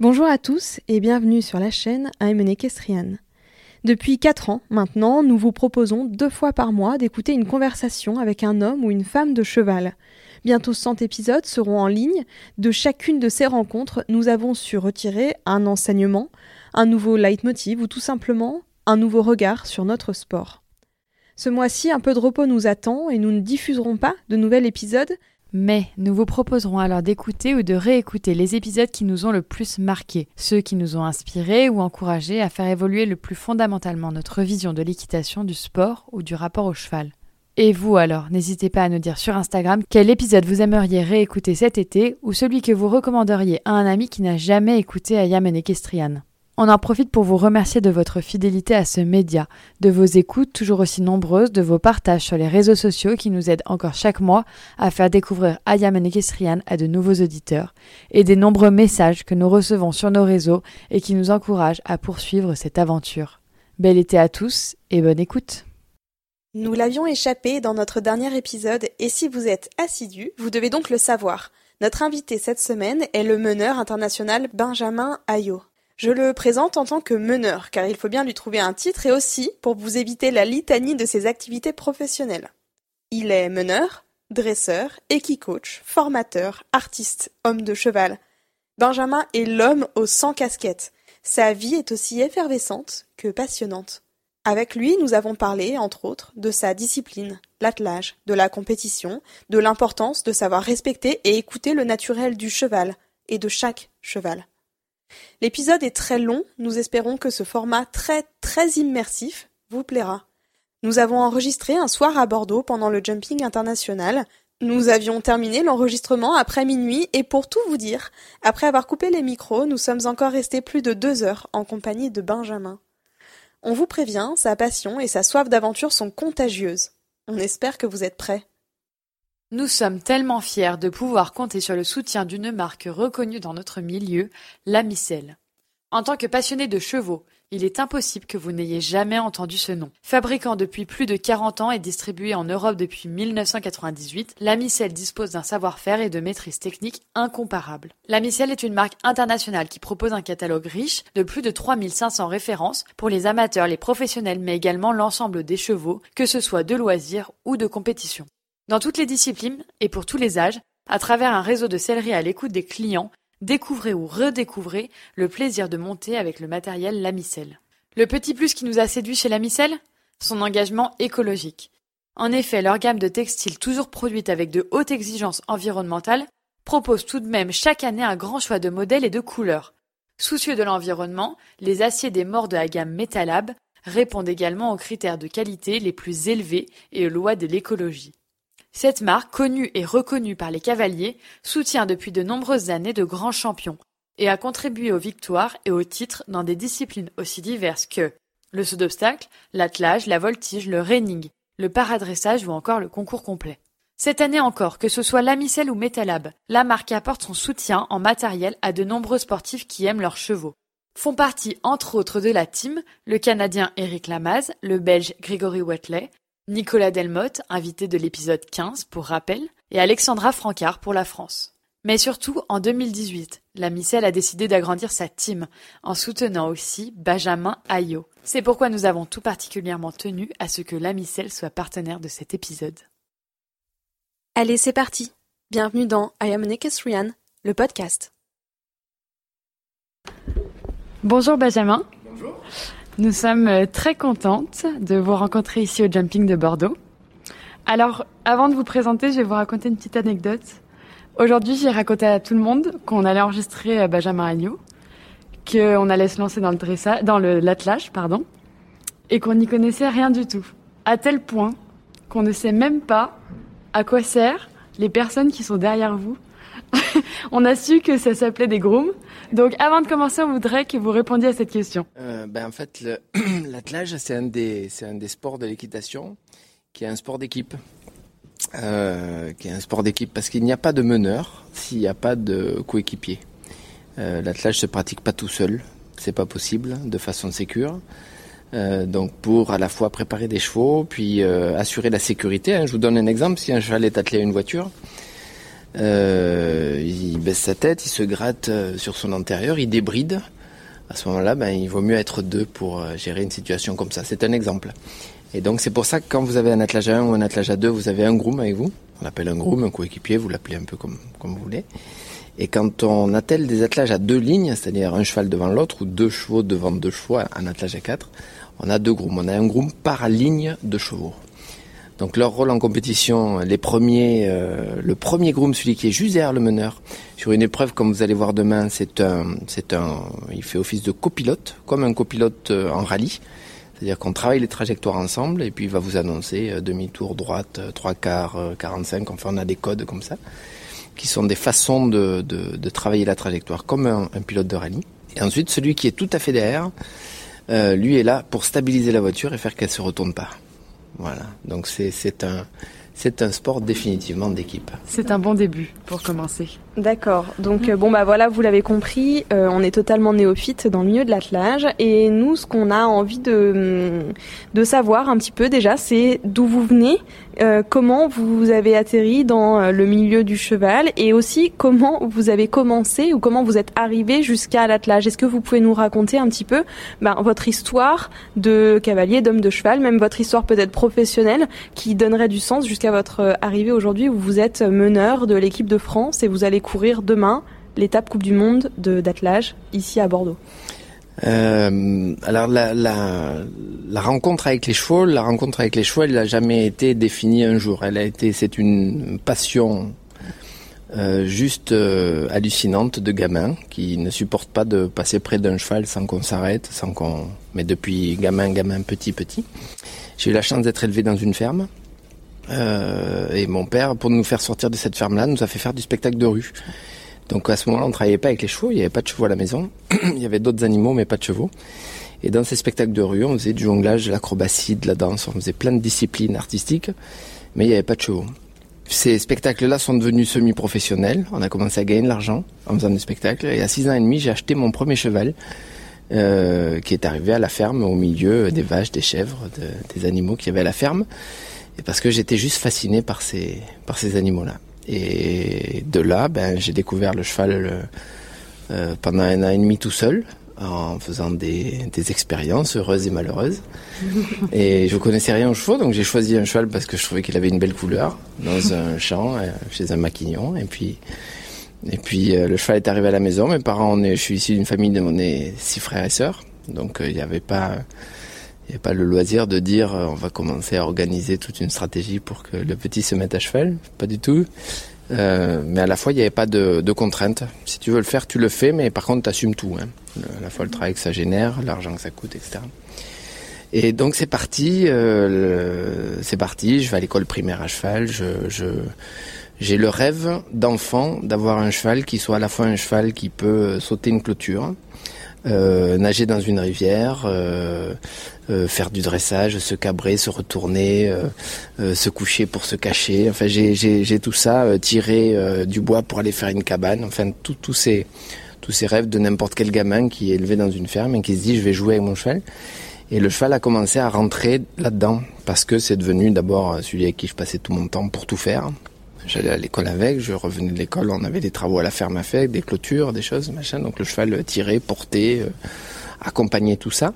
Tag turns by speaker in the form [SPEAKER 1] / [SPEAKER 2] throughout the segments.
[SPEAKER 1] Bonjour à tous et bienvenue sur la chaîne I'm Equestrian. Depuis 4 ans maintenant, nous vous proposons deux fois par mois d'écouter une conversation avec un homme ou une femme de cheval. Bientôt 100 épisodes seront en ligne. De chacune de ces rencontres, nous avons su retirer un enseignement, un nouveau leitmotiv ou tout simplement un nouveau regard sur notre sport. Ce mois-ci, un peu de repos nous attend et nous ne diffuserons pas de nouvel épisode,
[SPEAKER 2] mais nous vous proposerons alors d'écouter ou de réécouter les épisodes qui nous ont le plus marqués, ceux qui nous ont inspirés ou encouragés à faire évoluer le plus fondamentalement notre vision de l'équitation, du sport ou du rapport au cheval. Et vous alors, n'hésitez pas à nous dire sur Instagram quel épisode vous aimeriez réécouter cet été ou celui que vous recommanderiez à un ami qui n'a jamais écouté Ayam Equestrian. On en profite pour vous remercier de votre fidélité à ce média, de vos écoutes toujours aussi nombreuses, de vos partages sur les réseaux sociaux qui nous aident encore chaque mois à faire découvrir Ayam Equestrian à de nouveaux auditeurs, et des nombreux messages que nous recevons sur nos réseaux et qui nous encouragent à poursuivre cette aventure. Bel été à tous et bonne écoute!
[SPEAKER 1] Nous l'avions échappé dans notre dernier épisode et si vous êtes assidu, vous devez donc le savoir. Notre invité cette semaine est le meneur international Benjamin Ayot. Je le présente en tant que meneur car il faut bien lui trouver un titre et aussi pour vous éviter la litanie de ses activités professionnelles. Il est meneur, dresseur, équicoach, formateur, artiste, homme de cheval. Benjamin est l'homme aux 100 casquettes. Sa vie est aussi effervescente que passionnante. Avec lui, nous avons parlé, entre autres, de sa discipline, l'attelage, de la compétition, de l'importance de savoir respecter et écouter le naturel du cheval, et de chaque cheval. L'épisode est très long, nous espérons que ce format très très immersif vous plaira. Nous avons enregistré un soir à Bordeaux pendant le jumping international. Nous avions terminé l'enregistrement après minuit et pour tout vous dire, après avoir coupé les micros, nous sommes encore restés plus de deux heures en compagnie de Benjamin. On vous prévient, sa passion et sa soif d'aventure sont contagieuses. On espère que vous êtes prêts.
[SPEAKER 2] Nous sommes tellement fiers de pouvoir compter sur le soutien d'une marque reconnue dans notre milieu, la Micelle. En tant que passionné de chevaux, il est impossible que vous n'ayez jamais entendu ce nom. Fabricant depuis plus de 40 ans et distribué en Europe depuis 1998, la Micelle dispose d'un savoir-faire et de maîtrise technique incomparables. La Micelle est une marque internationale qui propose un catalogue riche de plus de 3500 références pour les amateurs, les professionnels, mais également l'ensemble des chevaux, que ce soit de loisirs ou de compétition. Dans toutes les disciplines et pour tous les âges, à travers un réseau de sellerie à l'écoute des clients, découvrez ou redécouvrez le plaisir de monter avec le matériel Lamicelle. Le petit plus qui nous a séduit chez Lamicelle Son engagement écologique. En effet, leur gamme de textiles toujours produite avec de hautes exigences environnementales propose tout de même chaque année un grand choix de modèles et de couleurs. Soucieux de l'environnement, les aciers des morts de la gamme Metalab répondent également aux critères de qualité les plus élevés et aux lois de l'écologie. Cette marque, connue et reconnue par les cavaliers, soutient depuis de nombreuses années de grands champions et a contribué aux victoires et aux titres dans des disciplines aussi diverses que le saut d'obstacle, l'attelage, la voltige, le reining, le paradressage ou encore le concours complet. Cette année encore, que ce soit Lamicelle ou Metalab, la marque apporte son soutien en matériel à de nombreux sportifs qui aiment leurs chevaux. Font partie entre autres de la team le Canadien Eric Lamaze, le Belge Grigory Watley, Nicolas Delmotte, invité de l'épisode 15 pour rappel, et Alexandra Francard pour la France. Mais surtout, en 2018, la Micelle a décidé d'agrandir sa team, en soutenant aussi Benjamin Ayot. C'est pourquoi nous avons tout particulièrement tenu à ce que la Micelle soit partenaire de cet épisode.
[SPEAKER 1] Allez, c'est parti Bienvenue dans I Am an Equestrian, le podcast.
[SPEAKER 2] Bonjour Benjamin. Bonjour. Nous sommes euh, très contentes de vous rencontrer ici au Jumping de Bordeaux. Alors, avant de vous présenter, je vais vous raconter une petite anecdote. Aujourd'hui, j'ai raconté à tout le monde qu'on allait enregistrer Benjamin Agnew, qu'on allait se lancer dans le dressage, dans l'attelage, pardon, et qu'on n'y connaissait rien du tout. À tel point qu'on ne sait même pas à quoi sert les personnes qui sont derrière vous. on a su que ça s'appelait des grooms. Donc avant de commencer, on voudrait que vous répondiez à cette question.
[SPEAKER 3] Euh, ben, en fait, l'attelage, c'est un, des, un des sports de l'équitation qui est un sport d'équipe. Euh, qui est un sport d'équipe parce qu'il n'y a pas de meneur s'il n'y a pas de coéquipier. Euh, l'attelage se pratique pas tout seul, c'est pas possible de façon sécure. Euh, donc pour à la fois préparer des chevaux, puis assurer la sécurité. Hein. Je vous donne un exemple, si un cheval est attelé à une voiture, euh, il baisse sa tête, il se gratte sur son antérieur, il débride. À ce moment-là, ben, il vaut mieux être deux pour gérer une situation comme ça. C'est un exemple. Et donc c'est pour ça que quand vous avez un attelage à 1 ou un attelage à 2, vous avez un groom avec vous. On l'appelle un groom, un coéquipier, vous l'appelez un peu comme, comme vous voulez. Et quand on attelle des attelages à deux lignes, c'est-à-dire un cheval devant l'autre ou deux chevaux devant deux chevaux, un attelage à quatre, on a deux grooms. On a un groom par ligne de chevaux. Donc leur rôle en compétition, les premiers, euh, le premier groom, celui qui est juste derrière le meneur, sur une épreuve comme vous allez voir demain, c'est un, c'est un, il fait office de copilote, comme un copilote euh, en rallye. C'est-à-dire qu'on travaille les trajectoires ensemble et puis il va vous annoncer euh, demi-tour, droite, trois quarts, 45. Enfin, on a des codes comme ça qui sont des façons de, de, travailler la trajectoire comme un, un pilote de rallye. Et ensuite, celui qui est tout à fait derrière, euh, lui est là pour stabiliser la voiture et faire qu'elle se retourne pas. Voilà. Donc c'est un un sport définitivement d'équipe.
[SPEAKER 2] C'est un bon début pour commencer.
[SPEAKER 1] D'accord. Donc euh, bon bah voilà, vous l'avez compris, euh, on est totalement néophyte dans le milieu de l'attelage et nous ce qu'on a envie de de savoir un petit peu déjà, c'est d'où vous venez, euh, comment vous avez atterri dans le milieu du cheval et aussi comment vous avez commencé ou comment vous êtes arrivé jusqu'à l'attelage. Est-ce que vous pouvez nous raconter un petit peu ben, votre histoire de cavalier, d'homme de cheval, même votre histoire peut-être professionnelle qui donnerait du sens jusqu'à votre arrivée aujourd'hui où vous êtes meneur de l'équipe de France et vous allez courir demain l'étape Coupe du Monde d'attelage ici à Bordeaux
[SPEAKER 3] euh, alors la, rencontre avec les chevaux, la rencontre avec les chevaux, elle n'a jamais été définie un jour. Elle a été, c'est une passion euh, juste euh, hallucinante de gamin qui ne supporte pas de passer près d'un cheval sans qu'on s'arrête, sans qu'on. Mais depuis gamin, gamin, petit, petit, j'ai eu la chance d'être élevé dans une ferme euh, et mon père, pour nous faire sortir de cette ferme-là, nous a fait faire du spectacle de rue. Donc à ce moment-là, on travaillait pas avec les chevaux, il n'y avait pas de chevaux à la maison, il y avait d'autres animaux, mais pas de chevaux. Et dans ces spectacles de rue, on faisait du jonglage, de l'acrobatie, de la danse, on faisait plein de disciplines artistiques, mais il n'y avait pas de chevaux. Ces spectacles-là sont devenus semi-professionnels. On a commencé à gagner de l'argent en faisant des spectacles. Et à 6 ans et demi, j'ai acheté mon premier cheval, euh, qui est arrivé à la ferme au milieu des vaches, des chèvres, des animaux qu'il y avait à la ferme et parce que j'étais juste fasciné par ces, par ces animaux-là. Et de là, ben, j'ai découvert le cheval euh, pendant un an et demi tout seul, en faisant des, des expériences heureuses et malheureuses. et je connaissais rien aux chevaux, donc j'ai choisi un cheval parce que je trouvais qu'il avait une belle couleur dans un champ, euh, chez un maquignon. Et puis, et puis euh, le cheval est arrivé à la maison. Mes parents, on est, je suis issu d'une famille de on est six frères et sœurs, donc il n'y avait pas il n'y a pas le loisir de dire euh, on va commencer à organiser toute une stratégie pour que le petit se mette à cheval, pas du tout. Euh, mais à la fois, il n'y avait pas de, de contraintes. Si tu veux le faire, tu le fais, mais par contre, tu assumes tout. Hein. à la fois le travail que ça génère, l'argent que ça coûte, etc. Et donc c'est parti, euh, c'est parti. Je vais à l'école primaire à cheval. Je, je j'ai le rêve d'enfant d'avoir un cheval qui soit à la fois un cheval qui peut sauter une clôture, nager dans une rivière, euh, euh, faire du dressage, se cabrer, se retourner, se coucher pour se cacher. Enfin, j'ai tout ça, tirer du bois pour aller faire une cabane. Enfin, tous ces tous ces rêves de n'importe quel gamin qui est élevé dans une ferme et qui se dit je vais jouer avec mon cheval. Et le cheval a commencé à rentrer là-dedans parce que c'est devenu d'abord celui avec qui je passais tout mon temps pour tout faire. J'allais à l'école avec, je revenais de l'école, on avait des travaux à la ferme à faire, des clôtures, des choses, machin. Donc le cheval tirait, portait, euh, accompagnait tout ça.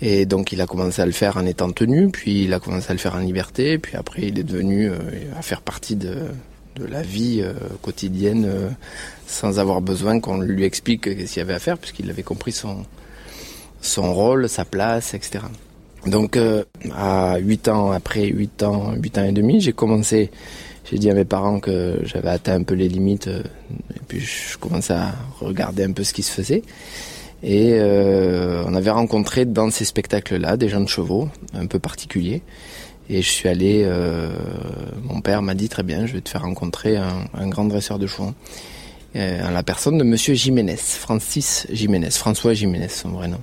[SPEAKER 3] Et donc il a commencé à le faire en étant tenu, puis il a commencé à le faire en liberté, puis après il est devenu euh, à faire partie de, de la vie euh, quotidienne sans avoir besoin qu'on lui explique ce qu'il y avait à faire puisqu'il avait compris son, son rôle, sa place, etc. Donc à 8 ans, après 8 ans, 8 ans et demi, j'ai commencé, j'ai dit à mes parents que j'avais atteint un peu les limites et puis je commençais à regarder un peu ce qui se faisait. Et on avait rencontré dans ces spectacles-là des gens de chevaux un peu particuliers. Et je suis allé, euh, mon père m'a dit très bien, je vais te faire rencontrer un, grand dresseur de chevaux. Euh, la personne de Monsieur Jiménez, Francis Jiménez, François Jiménez, son vrai nom.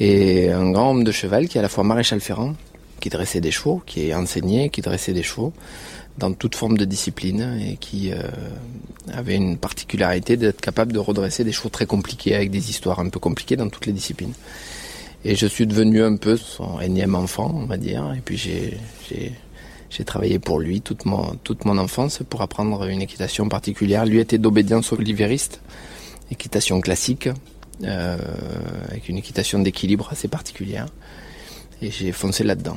[SPEAKER 3] Et un grand homme de cheval qui est à la fois maréchal ferrant, qui dressait des chevaux, qui est enseigné, qui dressait des chevaux dans toute forme de discipline et qui euh, avait une particularité d'être capable de redresser des chevaux très compliqués avec des histoires un peu compliquées dans toutes les disciplines. Et je suis devenu un peu son énième enfant, on va dire. Et puis j'ai, travaillé pour lui toute mon, toute mon enfance pour apprendre une équitation particulière. Lui était d'obédience olivériste, équitation classique, euh, avec une équitation d'équilibre assez particulière. Et j'ai foncé là-dedans.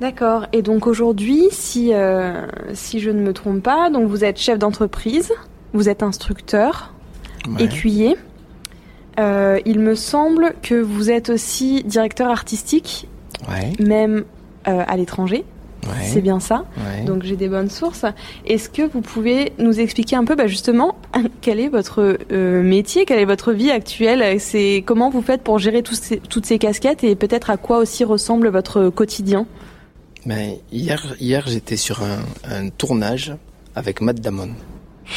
[SPEAKER 1] D'accord. Et donc aujourd'hui, si, euh, si je ne me trompe pas, donc vous êtes chef d'entreprise, vous êtes instructeur, ouais. écuyer. Euh, il me semble que vous êtes aussi directeur artistique,
[SPEAKER 3] ouais.
[SPEAKER 1] même euh, à l'étranger.
[SPEAKER 3] Ouais.
[SPEAKER 1] C'est bien ça. Donc j'ai des bonnes sources. Est-ce que vous pouvez nous expliquer un peu bah, justement quel est votre métier, quelle est votre vie actuelle? C'est comment vous faites pour gérer ces, toutes ces casquettes et peut-être à quoi aussi ressemble votre quotidien?
[SPEAKER 3] Ben, hier, hier j'étais sur un, un, tournage avec Matt Damon.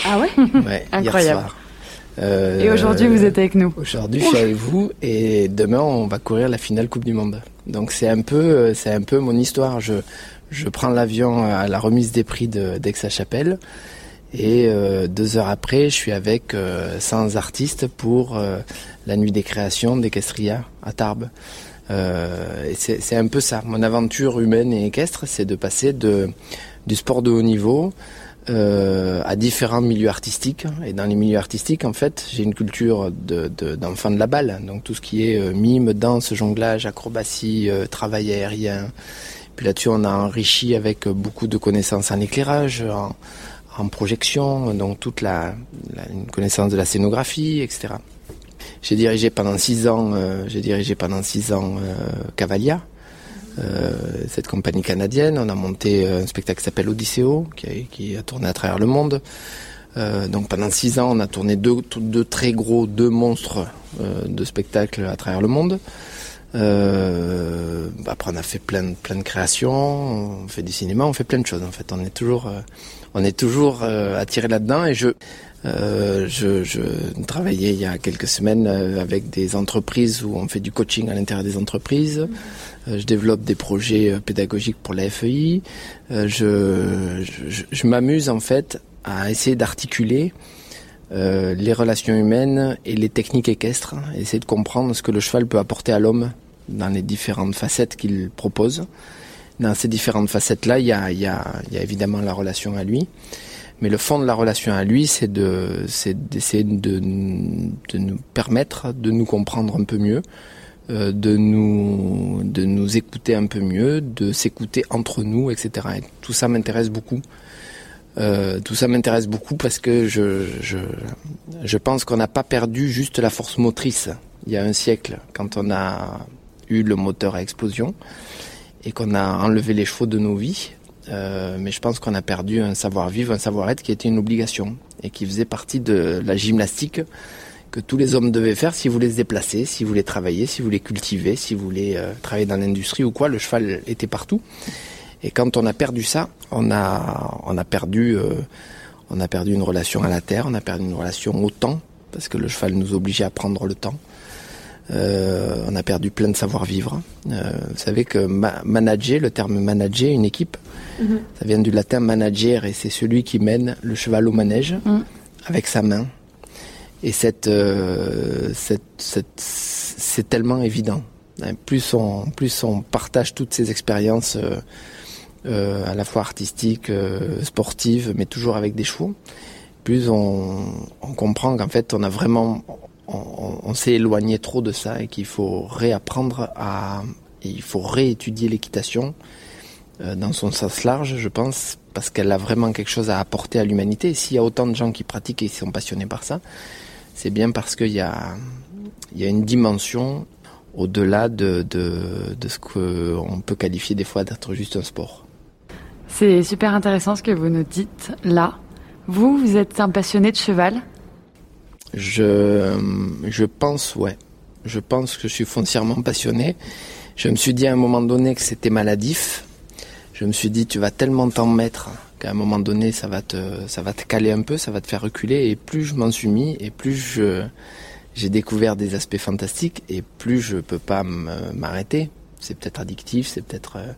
[SPEAKER 1] Ah ouais,
[SPEAKER 3] ouais
[SPEAKER 1] Incroyable.
[SPEAKER 3] Hier soir.
[SPEAKER 1] Euh, et aujourd'hui, vous êtes avec nous.
[SPEAKER 3] Aujourd'hui, je suis avec vous et demain, on va courir la finale Coupe du Monde. Donc c'est un peu, c'est un peu mon histoire. Je, je prends l'avion à la remise des prix d'Aix-à-Chapelle et euh, deux heures après, je suis avec euh, 100 artistes pour euh, la nuit des créations d'Equestria à Tarbes. Euh, c'est un peu ça. Mon aventure humaine et équestre, c'est de passer de, du sport de haut niveau euh, à différents milieux artistiques. Et dans les milieux artistiques, en fait, j'ai une culture d'enfant de, de, de, la balle. Donc tout ce qui est euh, mime, danse, jonglage, acrobatie, euh, travail aérien. Puis là-dessus, on a enrichi avec beaucoup de connaissances en éclairage, en, en projection, donc toute la, la, une connaissance de la scénographie, etc. J'ai dirigé pendant six ans, euh, j'ai dirigé pendant six ans euh, Cavalia, euh, cette compagnie canadienne. On a monté un spectacle qui s'appelle Odysseo, qui a, qui a, tourné à travers le monde. Euh, donc pendant six ans, on a tourné deux, deux très gros, deux monstres euh, de spectacles à travers le monde. Euh, après, on a fait plein, plein de créations, on fait du cinéma, on fait plein de choses. En fait, on est toujours, on est toujours attiré là-dedans. Et je, euh, je, je, travaillais il y a quelques semaines avec des entreprises où on fait du coaching à l'intérieur des entreprises. Euh, je développe des projets pédagogiques pour la FEI. Euh, je, je, je m'amuse en fait à essayer d'articuler euh, les relations humaines et les techniques équestres, essayer de comprendre ce que le cheval peut apporter à l'homme dans les différentes facettes qu'il propose. Dans ces différentes facettes-là, il y a, il y, a, il y a évidemment la relation à lui. Mais le fond de la relation à lui, c'est de, c'est d'essayer de, de nous permettre de nous comprendre un peu mieux, euh, de nous, de nous écouter un peu mieux, de s'écouter entre nous, etc. Et tout ça m'intéresse beaucoup. Euh, tout ça m'intéresse beaucoup parce que je, je, je pense qu'on n'a pas perdu juste la force motrice il y a un siècle, quand on a eu le moteur à explosion et qu'on a enlevé les chevaux de nos vies. Euh, mais je pense qu'on a perdu un savoir-vivre, un savoir-être qui était une obligation et qui faisait partie de la gymnastique que tous les hommes devaient faire s'ils voulaient se déplacer, s'ils voulaient travailler, s'ils voulaient cultiver, s'ils voulaient euh, travailler dans l'industrie ou quoi. Le cheval était partout. Et quand on a perdu ça, on a, on a perdu, euh, on a perdu une relation à la terre, on a perdu une relation au temps parce que le cheval nous obligeait à prendre le temps. Euh, on a perdu plein de savoir-vivre. Euh, vous savez que ma manager, le terme manager, une équipe, mm -hmm. ça vient du latin manager et c'est celui qui mène le cheval au manège mm. avec sa main. Et cette, euh, c'est tellement évident. Plus on, plus on partage toutes ces expériences à la fois artistiques, sportives, mais toujours avec des chevaux, plus on, on comprend qu'en fait on a vraiment on, s'est éloigné trop de ça et qu'il faut réapprendre à, il faut réétudier l'équitation dans son sens large, je pense, parce qu'elle a vraiment quelque chose à apporter à l'humanité. S'il y a autant de gens qui pratiquent et qui sont passionnés par ça, c'est bien parce qu'il y a, y a une dimension au-delà de, de, de ce qu'on peut qualifier des fois d'être juste un sport.
[SPEAKER 2] C'est super intéressant ce que vous nous dites là. Vous, vous êtes un passionné de cheval
[SPEAKER 3] je, je pense, ouais. Je pense que je suis foncièrement passionné. Je me suis dit à un moment donné que c'était maladif. Je me suis dit, tu vas tellement t'en mettre qu'à un moment donné, ça va te, ça va te caler un peu, ça va te faire reculer. Et plus je m'en suis mis, et plus je, j'ai découvert des aspects fantastiques, et plus je peux pas m'arrêter. C'est peut-être addictif, c'est peut-être, euh,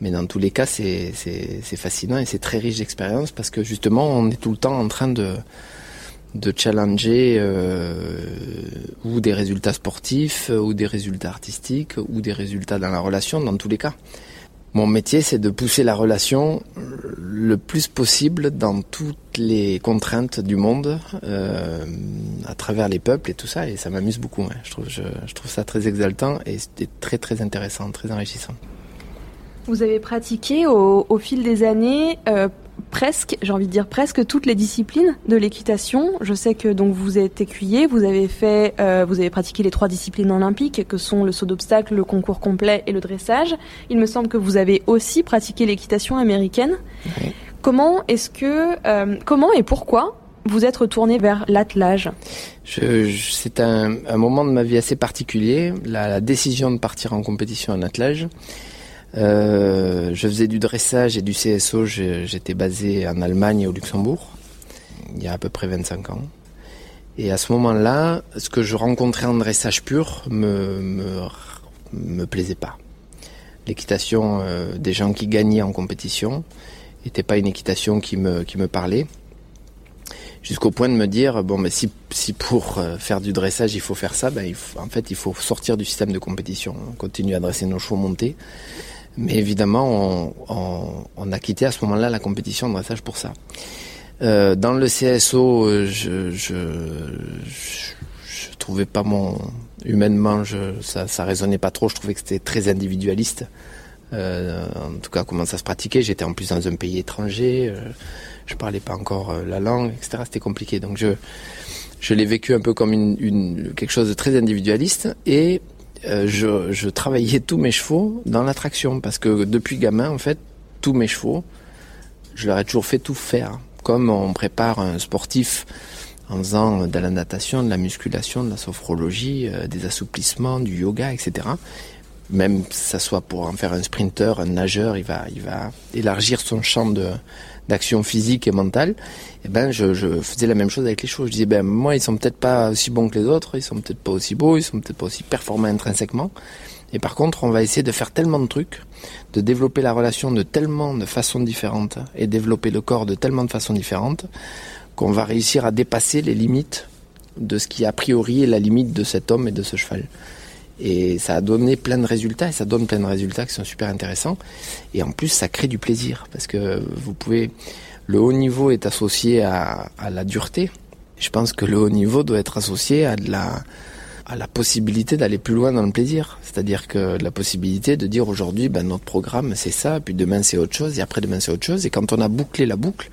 [SPEAKER 3] mais dans tous les cas, c'est, c'est, c'est fascinant et c'est très riche d'expérience parce que justement, on est tout le temps en train de, de challenger euh, ou des résultats sportifs, ou des résultats artistiques, ou des résultats dans la relation, dans tous les cas. Mon métier, c'est de pousser la relation le plus possible dans toutes les contraintes du monde, euh, à travers les peuples et tout ça, et ça m'amuse beaucoup. Je, trouve, je, trouve ça très exaltant et très très intéressant, très enrichissant.
[SPEAKER 1] Vous avez pratiqué au, au fil des années euh, presque, j'ai envie de dire presque toutes les disciplines de l'équitation. Je sais que donc vous êtes écuyer, vous avez fait, euh, vous avez pratiqué les trois disciplines olympiques que sont le saut d'obstacle, le concours complet et le dressage. Il me semble que vous avez aussi pratiqué l'équitation américaine. Comment est-ce que, euh, comment et pourquoi vous êtes retourné vers l'attelage?
[SPEAKER 3] C'est un, un, moment de ma vie assez particulier, la, la décision de partir en compétition en attelage. Euh, je faisais du dressage et du CSO, j'étais basé en Allemagne et au Luxembourg, il y a à peu près 25 ans. Et à ce moment-là, ce que je rencontrais en dressage pur me, me, plaisait pas. L'équitation euh, des gens qui gagnaient en compétition n'était pas une équitation qui me, parlait. Jusqu'au point de me dire, bon, mais si, pour euh, faire du dressage il faut faire ça, ben, il en fait il faut sortir du système de compétition. On continue à dresser nos chevaux montés mais évidemment, on, a quitté à ce moment-là la compétition de dressage pour ça. Euh, dans le CSO, euh, je, je, je, trouvais pas mon humainement, je, ça, ça résonnait pas trop. Je trouvais que c'était très individualiste. Euh, en tout cas, comment ça se pratiquait. J'étais en plus dans un pays étranger. Euh, je parlais pas encore euh, la langue, etc. C'était compliqué. Donc je, je l'ai vécu un peu comme une, une, quelque chose de très individualiste et euh, je, travaillais tous mes chevaux dans l'attraction parce que depuis gamin, en fait, tous mes chevaux, je leur ai toujours fait tout faire. Comme on prépare un sportif en faisant de la natation, de la musculation, de la sophrologie, euh, des assouplissements, du yoga, etc. Même que ça soit pour en faire un sprinter, un nageur, il va, il va élargir son champ de, d'action physique et mentale, et eh ben je, faisais la même chose avec les chevaux. Je disais ben moi ils sont peut-être pas aussi bons que les autres, ils sont peut-être pas aussi beaux, ils sont peut-être pas aussi performants intrinsèquement. Et par contre, on va essayer de faire tellement de trucs, de développer la relation de tellement de façons différentes et développer le corps de tellement de façons différentes qu'on va réussir à dépasser les limites de ce qui a priori est la limite de cet homme et de ce cheval. Et ça a donné plein de résultats, et ça donne plein de résultats qui sont super intéressants. Et en plus, ça crée du plaisir, parce que vous pouvez... Le haut niveau est associé à, la dureté. Je pense que le haut niveau doit être associé à de la, à la possibilité d'aller plus loin dans le plaisir. C'est-à-dire que la possibilité de dire aujourd'hui, ben, notre programme c'est ça, puis demain c'est autre chose, et après demain c'est autre chose. Et quand on a bouclé la boucle,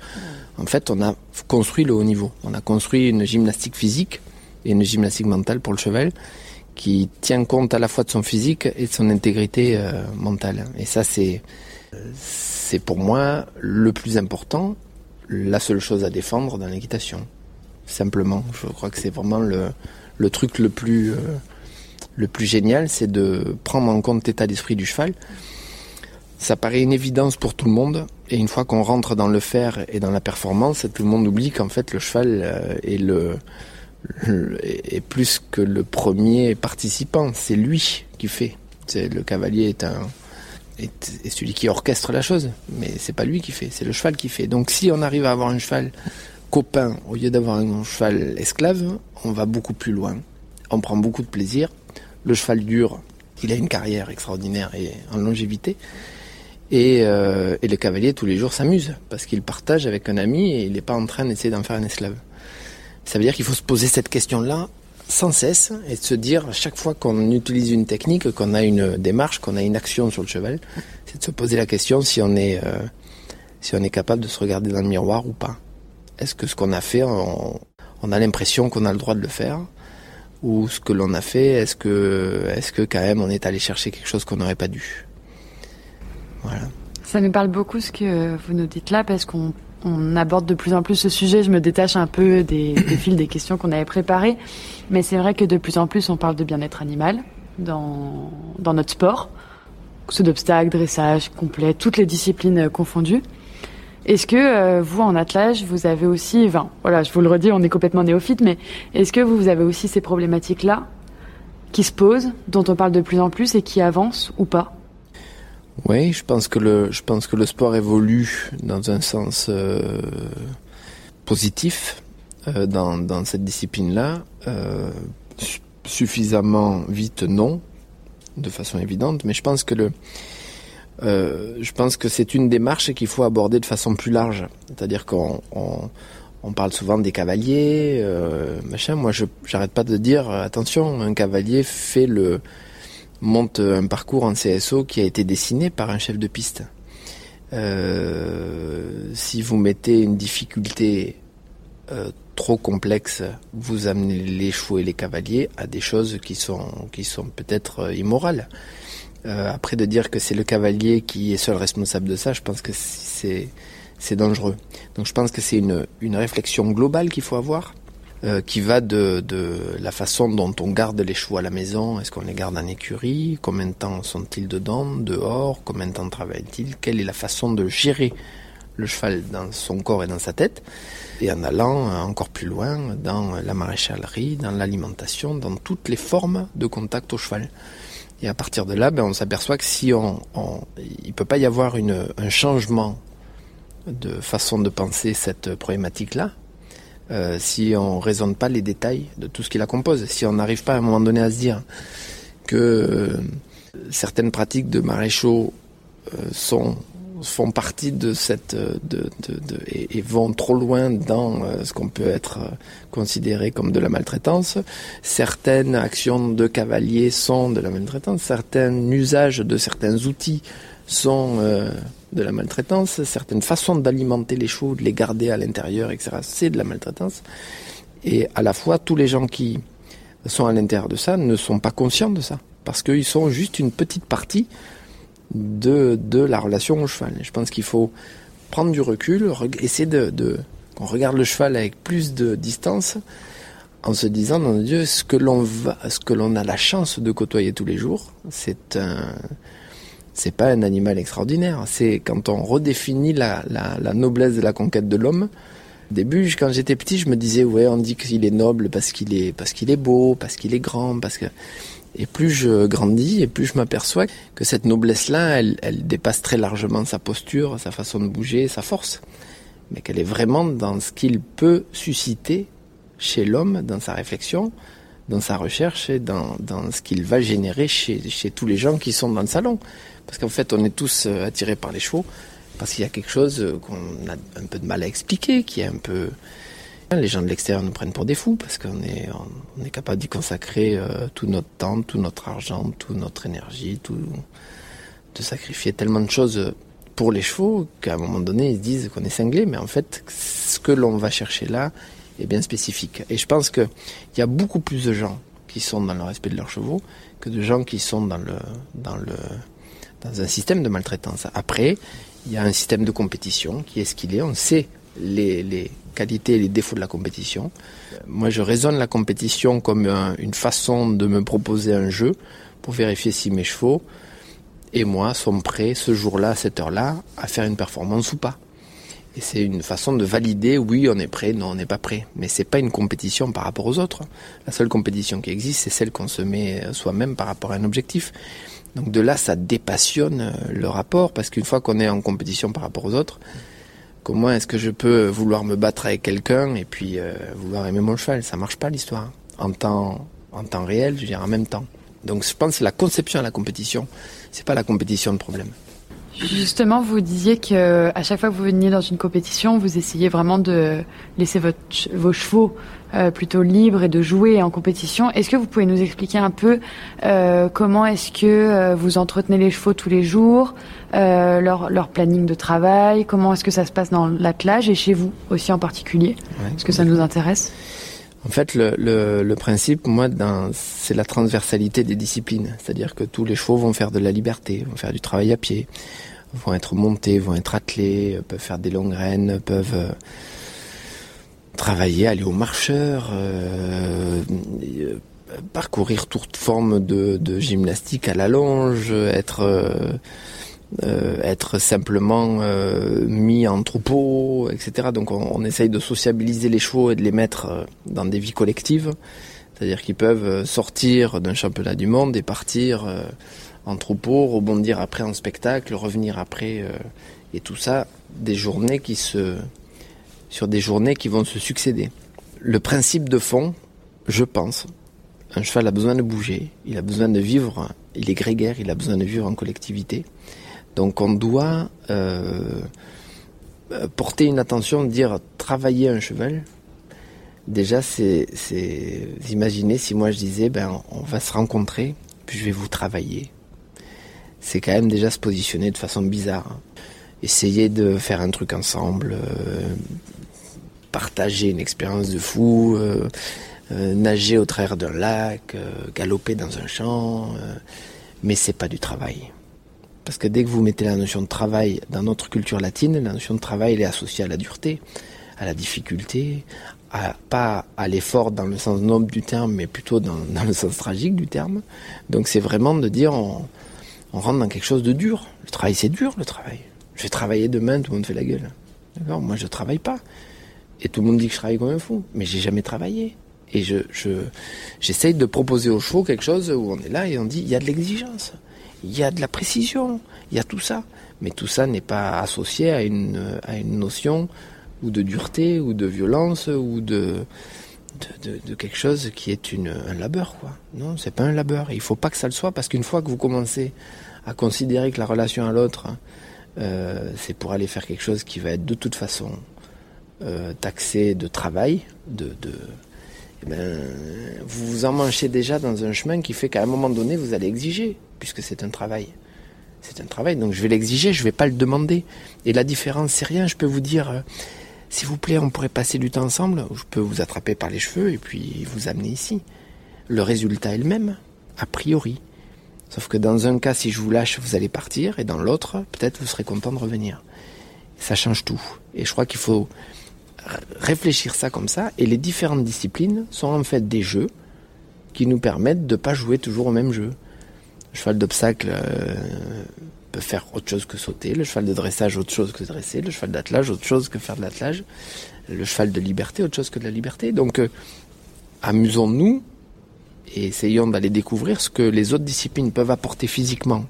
[SPEAKER 3] en fait, on a construit le haut niveau. On a construit une gymnastique physique et une gymnastique mentale pour le cheval qui tient compte à la fois de son physique et de son intégrité euh, mentale. Et ça, c'est, c'est pour moi le plus important, la seule chose à défendre dans l'équitation. Simplement, je crois que c'est vraiment le, le truc le plus, euh, le plus génial, c'est de prendre en compte l'état d'esprit du cheval. Ça paraît une évidence pour tout le monde, et une fois qu'on rentre dans le faire et dans la performance, tout le monde oublie qu'en fait le cheval euh, est le, est plus que le premier participant, c'est lui qui fait. C'est le cavalier est un celui qui orchestre la chose, mais c'est pas lui qui fait, c'est le cheval qui fait. Donc si on arrive à avoir un cheval copain au lieu d'avoir un cheval esclave, on va beaucoup plus loin. On prend beaucoup de plaisir. Le cheval dur, il a une carrière extraordinaire et en longévité. Et, euh, et le cavalier tous les jours s'amuse parce qu'il partage avec un ami et il n'est pas en train d'essayer d'en faire un esclave. Ça veut dire qu'il faut se poser cette question-là sans cesse et de se dire chaque fois qu'on utilise une technique, qu'on a une démarche, qu'on a une action sur le cheval, c'est de se poser la question si on est euh, si on est capable de se regarder dans le miroir ou pas. Est-ce que ce qu'on a fait, on, on a l'impression qu'on a le droit de le faire ou ce que l'on a fait, est-ce que est-ce que quand même on est allé chercher quelque chose qu'on n'aurait pas dû? Voilà.
[SPEAKER 2] Ça me parle beaucoup ce que vous nous dites là parce qu'on on aborde de plus en plus ce sujet. Je me détache un peu des, des fils des questions qu'on avait préparées. Mais c'est vrai que de plus en plus, on parle de bien-être animal dans, dans notre sport. Saut d'obstacles, dressage, complet, toutes les disciplines confondues. Est-ce que euh, vous, en attelage, vous avez aussi, enfin, voilà, je vous le redis, on est complètement néophyte, mais est-ce que vous avez aussi ces problématiques-là qui se posent, dont on parle de plus en plus et qui avancent ou pas?
[SPEAKER 3] Oui, je pense que le, je pense que le sport évolue dans un sens euh, positif euh, dans, dans, cette discipline-là. Euh, suffisamment vite, non, de façon évidente, mais je pense que le, je pense que c'est une démarche qu'il faut aborder de façon plus large. C'est-à-dire qu'on on, on, parle souvent des cavaliers, machin. Moi, je j'arrête pas de dire attention, un cavalier fait le monte un parcours en CSO qui a été dessiné par un chef de piste. Euh, si vous mettez une difficulté euh, trop complexe, vous amenez les chevaux et les cavaliers à des choses qui sont, qui sont peut-être euh, immorales. Après de dire que c'est le cavalier qui est seul responsable de ça, je pense que c'est, c'est dangereux. Donc je pense que c'est une, une réflexion globale qu'il faut avoir euh, qui va de, la façon dont on garde les chevaux à la maison. Est-ce qu'on les garde en écurie? Combien de temps sont-ils dedans, dehors? Combien de temps travaillent-ils? Quelle est la façon de gérer le cheval dans son corps et dans sa tête? Et en allant encore plus loin dans la maréchalerie, dans l'alimentation, dans toutes les formes de contact au cheval. Et à partir de là, ben, on s'aperçoit que si on, il peut pas y avoir un changement de façon de penser cette problématique-là, euh, si on raisonne pas les détails de tout ce qui la compose, si on n'arrive pas à un moment donné à se dire que euh, certaines pratiques de maréchaux euh, sont font partie de cette et, vont trop loin dans ce qu'on peut être considéré comme de la maltraitance. Certaines actions de cavaliers sont de la maltraitance, certains usages de certains outils sont de la maltraitance, certaines façons d'alimenter les chevaux, de les garder à l'intérieur, etc. C'est de la maltraitance. Et à la fois, tous les gens qui sont à l'intérieur de ça ne sont pas conscients de ça, parce qu'ils sont juste une petite partie de, de la relation au cheval. Je pense qu'il faut prendre du recul, essayer de, qu'on regarde le cheval avec plus de distance, en se disant, non Dieu, ce que l'on va, ce que l'on a la chance de côtoyer tous les jours, c'est un c'est pas un animal extraordinaire. C'est quand on redéfinit la, noblesse de la conquête de l'homme. Au début, quand j'étais petit, je me disais ouais, on dit qu'il est noble parce qu'il est parce qu'il est beau, parce qu'il est grand, parce que et plus je grandis et plus je m'aperçois que cette noblesse-là, elle, dépasse très largement sa posture, sa façon de bouger, sa force, mais qu'elle est vraiment dans ce qu'il peut susciter chez l'homme, dans sa réflexion, dans sa recherche et dans, ce qu'il va générer chez tous les gens qui sont dans le salon. Parce qu'en fait, on est tous attirés par les chevaux, parce qu'il y a quelque chose qu'on a un peu de mal à expliquer, qui est un peu... Les gens de l'extérieur nous prennent pour des fous, parce qu'on est, on est capable d'y consacrer euh, tout notre temps, tout notre argent, toute notre énergie, tout, de sacrifier tellement de choses pour les chevaux qu'à un moment donné, ils se disent qu'on est cinglé, mais en fait, ce que l'on va chercher là est bien spécifique. Et je pense qu'il y a beaucoup plus de gens qui sont dans le respect de leurs chevaux que de gens qui sont dans le, dans le, dans un système de maltraitance. Après, il y a un système de compétition qui est ce qu'il est. On sait les, qualités et les défauts de la compétition. Moi, je raisonne la compétition comme un, une façon de me proposer un jeu pour vérifier si mes chevaux et moi sommes prêts ce jour-là, cette heure-là, à faire une performance ou pas. Et c'est une façon de valider, oui, on est prêt, non, on n'est pas prêt. Mais c'est pas une compétition par rapport aux autres. La seule compétition qui existe, c'est celle qu'on se met soi-même par rapport à un objectif. Donc de là, ça dépassionne le rapport, parce qu'une fois qu'on est en compétition par rapport aux autres, comment est-ce que je peux vouloir me battre avec quelqu'un et puis euh, vouloir aimer mon cheval? Ça marche pas l'histoire. En temps, en temps réel, je veux dire en même temps. Donc je pense que la conception à la compétition, c'est pas la compétition de problème.
[SPEAKER 2] Justement, vous disiez que à chaque fois que vous veniez dans une compétition, vous essayez vraiment de laisser votre, vos chevaux euh, plutôt libres et de jouer en compétition. Est-ce que vous pouvez nous expliquer un peu euh, comment est-ce que euh, vous entretenez les chevaux tous les jours, euh, leur, leur, planning de travail, comment est-ce que ça se passe dans l'attelage et chez vous aussi en particulier? Ouais, Est-ce que ça nous intéresse?
[SPEAKER 3] En fait, le, le, le principe, moi, c'est la transversalité des disciplines. C'est-à-dire que tous les chevaux vont faire de la liberté, vont faire du travail à pied, vont être montés, vont être attelés, peuvent faire des longues rênes, peuvent euh, travailler, aller au marcheur, euh, euh, parcourir toute forme de, de, gymnastique à la longe, être être simplement mis en troupeau, etc. Donc on, on, essaye de sociabiliser les chevaux et de les mettre dans des vies collectives, c'est-à-dire qu'ils peuvent sortir d'un championnat du monde et partir en troupeau, rebondir après en spectacle, revenir après, euh, et tout ça, des journées qui se, sur des journées qui vont se succéder. Le principe de fond, je pense, un cheval a besoin de bouger, il a besoin de vivre, il est grégaire, il a besoin de vivre en collectivité. Donc on doit euh, porter une attention, dire travailler un cheval. Déjà, c'est, c'est, imaginez si moi je disais, ben, on va se rencontrer, puis je vais vous travailler c'est quand même déjà se positionner de façon bizarre. Hein. Essayer de faire un truc ensemble, euh, partager une expérience de fou, euh, euh, nager au travers d'un lac, galoper dans un champ, mais c'est pas du travail. Parce que dès que vous mettez la notion de travail dans notre culture latine, la notion de travail est associée à la dureté, à la difficulté, pas à l'effort dans le sens noble du terme, mais plutôt dans, le sens tragique du terme. Donc c'est vraiment de dire on rentre dans quelque chose de dur. Le travail, c'est dur, le travail. Je vais travailler demain, tout le monde fait la gueule. D'accord? Moi, je travaille pas. Et tout le monde dit que je travaille comme un fou. Mais j'ai jamais travaillé. Et je, je, j'essaye de proposer aux chevaux quelque chose où on est là et on dit, il y a de l'exigence. Il y a de la précision. Il y a tout ça. Mais tout ça n'est pas associé à une, à une notion ou de dureté ou de violence ou de, de, quelque chose qui est une, un labeur, quoi. Non, c'est pas un labeur. Il faut pas que ça le soit parce qu'une fois que vous commencez à considérer que la relation à l'autre, euh, c'est pour aller faire quelque chose qui va être de toute façon euh, taxé de travail, de, de eh ben, vous vous emmanchez déjà dans un chemin qui fait qu'à un moment donné, vous allez exiger, puisque c'est un travail. C'est un travail, donc je vais l'exiger, je vais pas le demander. Et la différence, c'est rien. Je peux vous dire, euh, s'il vous plaît, on pourrait passer du temps ensemble. Je peux vous attraper par les cheveux et puis vous amener ici. Le résultat est le même, a priori. Sauf que dans un cas, si je vous lâche, vous allez partir, et dans l'autre, peut-être vous serez content de revenir. Ça change tout. Et je crois qu'il faut réfléchir ça comme ça. Et les différentes disciplines sont en fait des jeux qui nous permettent de ne pas jouer toujours au même jeu. Cheval d'obstacle, euh, faire autre chose que sauter, le cheval de dressage autre chose que dresser, le cheval d'attelage autre chose que faire de l'attelage, le cheval de liberté autre chose que de la liberté. Donc euh, amusons-nous et essayons d'aller découvrir ce que les autres disciplines peuvent apporter physiquement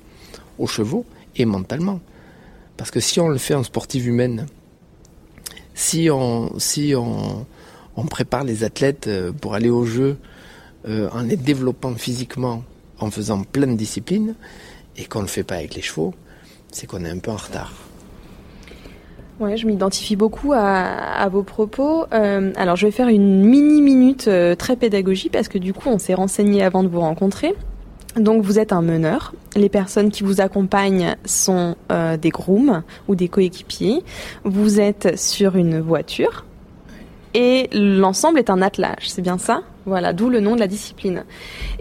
[SPEAKER 3] aux chevaux et mentalement. Parce que si on le fait en sportive humaine, si on, si on prépare les athlètes euh, pour aller au jeu euh, en les développant physiquement, en faisant plein de disciplines, et qu'on ne le fait pas avec les chevaux, c'est qu'on est un peu en retard.
[SPEAKER 1] Ouais, je m'identifie beaucoup à, vos propos. Euh, alors, je vais faire une mini minute euh, très pédagogique parce que du coup, on s'est renseigné avant de vous rencontrer. Donc, vous êtes un meneur. Les personnes qui vous accompagnent sont euh, des grooms ou des coéquipiers. Vous êtes sur une voiture et l'ensemble est un attelage. C'est bien ça? Voilà, d'où le nom de la discipline.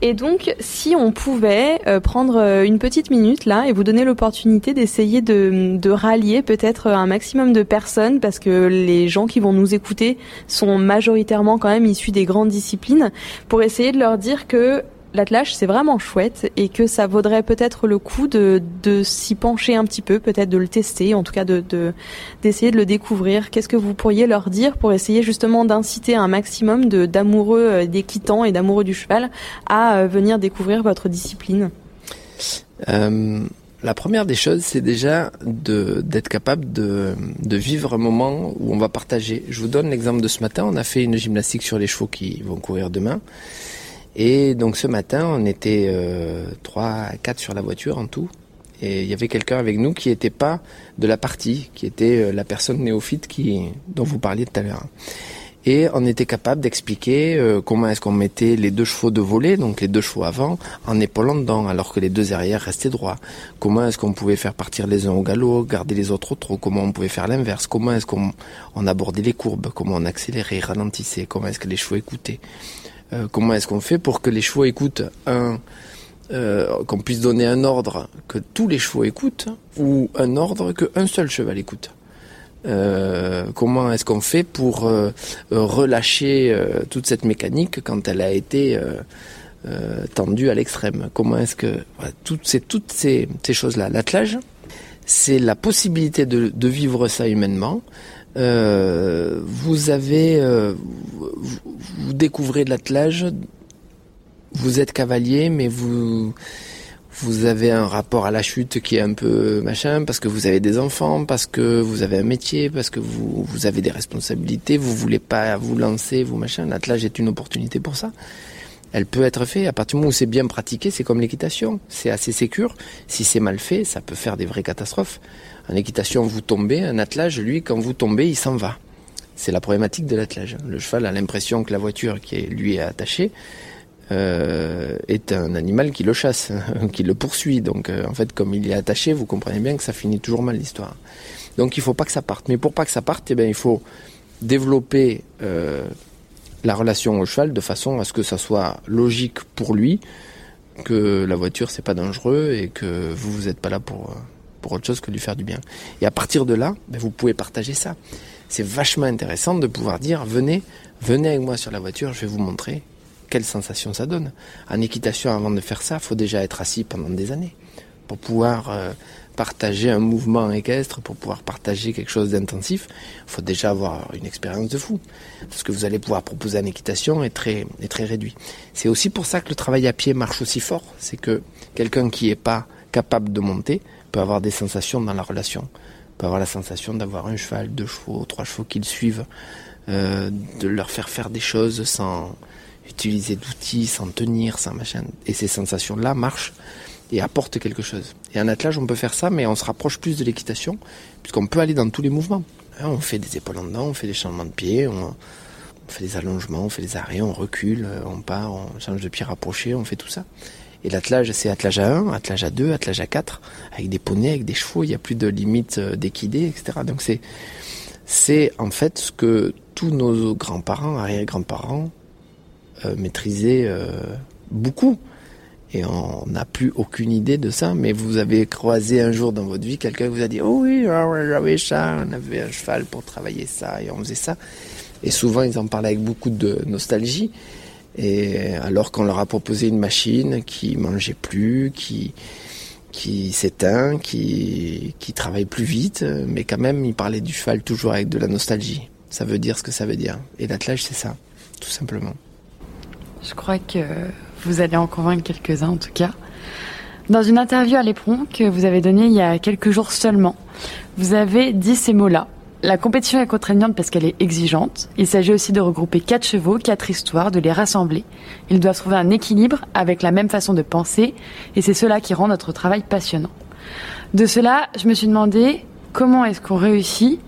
[SPEAKER 1] Et donc, si on pouvait euh, prendre euh, une petite minute là et vous donner l'opportunité d'essayer de, de rallier peut-être un maximum de personnes, parce que les gens qui vont nous écouter sont majoritairement quand même issus des grandes disciplines, pour essayer de leur dire que l'attelage c'est vraiment chouette et que ça vaudrait peut-être le coup de, de s'y pencher un petit peu, peut-être de le tester, en tout cas de d'essayer de, le découvrir. Qu'est-ce que vous pourriez leur dire pour essayer justement d'inciter un maximum de d'amoureux euh, d'équitants et d'amoureux du cheval à euh, venir découvrir votre discipline?
[SPEAKER 3] Euh, La première des choses, c'est déjà d'être capable de, de vivre un moment où on va partager. Je vous donne l'exemple de ce matin. On a fait une gymnastique sur les chevaux qui vont courir demain. Et donc ce matin, on était euh, 3 4 sur la voiture en tout. Et il y avait quelqu'un avec nous qui n'était pas de la partie, qui était euh, la personne néophyte qui, dont vous parliez tout à l'heure. Et on était capable d'expliquer euh, comment est-ce qu'on mettait les deux chevaux de volet, donc les deux chevaux avant, en épaulant dedans, alors que les deux arrière restaient droits. Comment est-ce qu'on pouvait faire partir les uns au galop, garder les autres au trot, comment on pouvait faire l'inverse, comment est-ce qu'on on abordait les courbes, comment on accélérait, ralentissait, comment est-ce que les chevaux écoutaient? Euh, comment est-ce qu'on fait pour que les chevaux écoutent un... Euh, qu'on puisse donner un ordre que tous les chevaux écoutent ou un ordre qu'un seul cheval écoute? Euh, comment est-ce qu'on fait pour relâcher toute cette mécanique quand elle a été tendue à l'extrême? Comment est-ce que voilà, toutes ces choses-là, l'attelage, c'est la possibilité de, vivre ça humainement. Vous avez, vous, vous découvrez de l'attelage. Vous êtes cavalier, mais vous vous avez un rapport à la chute qui est un peu machin, parce que vous avez des enfants, parce que vous avez un métier, parce que vous, vous avez des responsabilités, vous voulez pas vous lancer, vous machin. L'attelage est une opportunité pour ça. Elle peut être faite à partir du moment où c'est bien pratiqué, c'est comme l'équitation. C'est assez sécure. Si c'est mal fait, ça peut faire des vraies catastrophes. En équitation, vous tombez, un attelage, lui, quand vous tombez, il s'en va. C'est la problématique de l'attelage. Le cheval a l'impression que la voiture qui lui est attachée, euh, est un animal qui le chasse, qui le poursuit. Donc euh, en fait, comme il est attaché, vous comprenez bien que ça finit toujours mal l'histoire. Donc il faut pas que ça parte. Mais pour pas que ça parte, eh bien, il faut développer euh, la relation au cheval de façon à ce que ça soit logique pour lui, que la voiture c'est pas dangereux et que vous vous êtes pas là pour autre chose que lui faire du bien. Et à partir de là, ben, vous pouvez partager ça. C'est vachement intéressant de pouvoir dire venez, venez avec moi sur la voiture, je vais vous montrer quelle sensation ça donne. En équitation, avant de faire ça, faut déjà être assis pendant des années pour pouvoir euh, partager un mouvement équestre, pour pouvoir partager quelque chose d'intensif. Il faut déjà avoir une expérience de fou. Ce que vous allez pouvoir proposer en équitation est très, est très réduit. C'est aussi pour ça que le travail à pied marche aussi fort. C'est que quelqu'un qui n'est pas capable de monter peut avoir des sensations dans la relation. Peut avoir la sensation d'avoir un cheval, deux chevaux, trois chevaux qui le suivent, euh, de leur faire faire des choses sans, utiliser d'outils, sans tenir, sans machin. Et ces sensations-là marchent et apportent quelque chose. Et en attelage, on peut faire ça, mais on se rapproche plus de l'équitation, puisqu'on peut aller dans tous les mouvements. Hein, on fait des épaules en dedans, on fait des changements de pied, on, fait des allongements, on fait des arrêts, on recule, euh, on part, on change de pied rapproché, on fait tout ça. Et l'attelage, c'est attelage à 1, attelage à 2, attelage à 4, avec des poneys, avec des chevaux, il n'y a plus de limite euh, d'équidés, etc. Donc c'est, c'est en fait ce que tous nos grands-parents, arrière-grands-parents, euh, maîtriser euh, beaucoup. Et on n'a plus aucune idée de ça, mais vous avez croisé un jour dans votre vie quelqu'un vous a dit Oh oui, j'avais ça, on avait un cheval pour travailler ça, et on faisait ça. Et souvent, ils en parlaient avec beaucoup de nostalgie. Et alors qu'on leur a proposé une machine qui mangeait plus, qui, qui s'éteint, qui, qui travaille plus vite, mais quand même, ils parlaient du cheval toujours avec de la nostalgie. Ça veut dire ce que ça veut dire. Et l'attelage, c'est ça, tout simplement.
[SPEAKER 2] Je crois que vous allez en convaincre quelques-uns en tout cas. Dans une interview à l'éperon que vous avez donnée il y a quelques jours seulement, vous avez dit ces mots-là. La compétition est contraignante parce qu'elle est exigeante. Il s'agit aussi de regrouper quatre chevaux, quatre histoires, de les rassembler. Ils doivent trouver un équilibre avec la même façon de penser et c'est cela qui rend notre travail passionnant. De cela, je me suis demandé comment est-ce qu'on réussit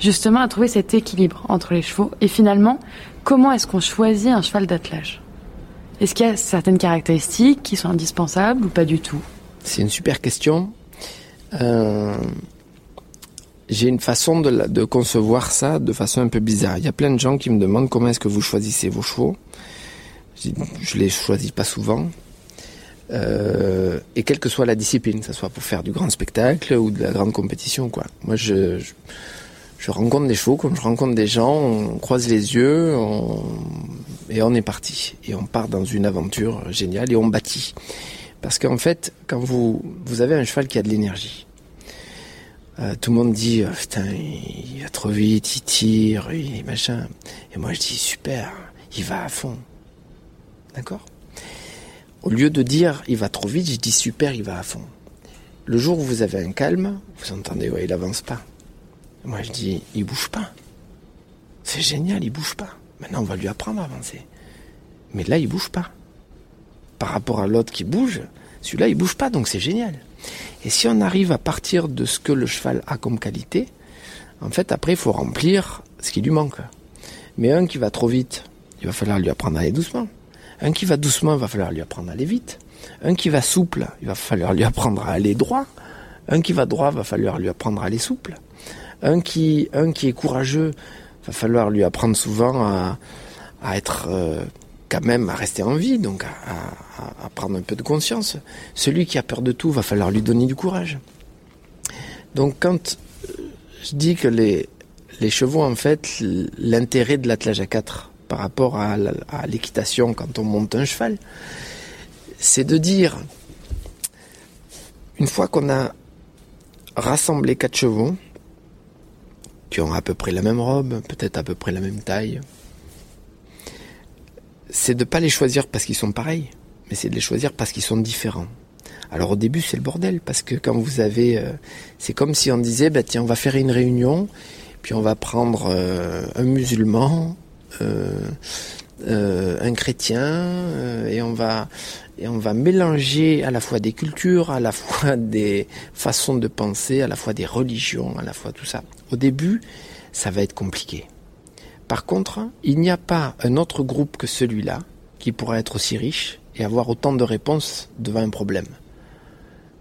[SPEAKER 2] justement à trouver cet équilibre entre les chevaux et finalement comment est-ce qu'on choisit un cheval d'attelage? Est-ce qu'il y a certaines caractéristiques qui sont indispensables ou pas du tout?
[SPEAKER 3] C'est une super question. Euh, j'ai une façon de, concevoir ça de façon un peu bizarre. Il y a plein de gens qui me demandent comment est-ce que vous choisissez vos chevaux. Je, ne les choisis pas souvent. Euh, et quelle que soit la discipline, que ce soit pour faire du grand spectacle ou de la grande compétition, quoi. Moi, je je rencontre des chevaux comme je rencontre des gens, on croise les yeux et on est parti. Et on part dans une aventure géniale et on bâtit. Parce qu'en fait, quand vous, vous avez un cheval qui a de l'énergie, euh, tout le monde dit oh, putain, il va trop vite, il tire, il machin. Et moi je dis super, il va à fond. D'accord? Au lieu de dire il va trop vite, je dis super, il va à fond. Le jour où vous avez un calme, vous entendez ouais, il avance pas. Moi, je dis, il bouge pas. C'est génial, il bouge pas. Maintenant, on va lui apprendre à avancer. Mais là, il bouge pas. Par rapport à l'autre qui bouge, Celui-là, il bouge pas, donc c'est génial. Et si on arrive à partir de ce que le cheval a comme qualité, en fait, après, il faut remplir ce qui lui manque. Mais un qui va trop vite, il va falloir lui apprendre à aller doucement. Un qui va doucement, il va falloir lui apprendre à aller vite. Un qui va souple, il va falloir lui apprendre à aller droit. Un qui va droit, il va falloir lui apprendre à aller souple. Un qui, est courageux, il va falloir lui apprendre souvent à, à être euh, quand même à rester en vie, donc à, prendre un peu de conscience. Celui qui a peur de tout, va falloir lui donner du courage. Donc quand euh, je dis que les, les chevaux, en fait, l'intérêt de l'attelage à quatre par rapport à l'équitation quand on monte un cheval, c'est de dire, une fois qu'on a rassemblé quatre chevaux, qui ont à peu près la même robe, peut-être à peu près la même taille, c'est de pas les choisir parce qu'ils sont pareils, mais c'est de les choisir parce qu'ils sont différents. Alors au début c'est le bordel parce que quand vous avez, euh, c'est comme si on disait bah tiens on va faire une réunion, puis on va prendre euh, un musulman, euh, un chrétien et on va et on va mélanger à la fois des cultures, à la fois des façons de penser, à la fois des religions, à la fois tout ça. Au début ça va être compliqué. Par contre, il n'y a pas un autre groupe que celui-là qui pourra être aussi riche et avoir autant de réponses devant un problème.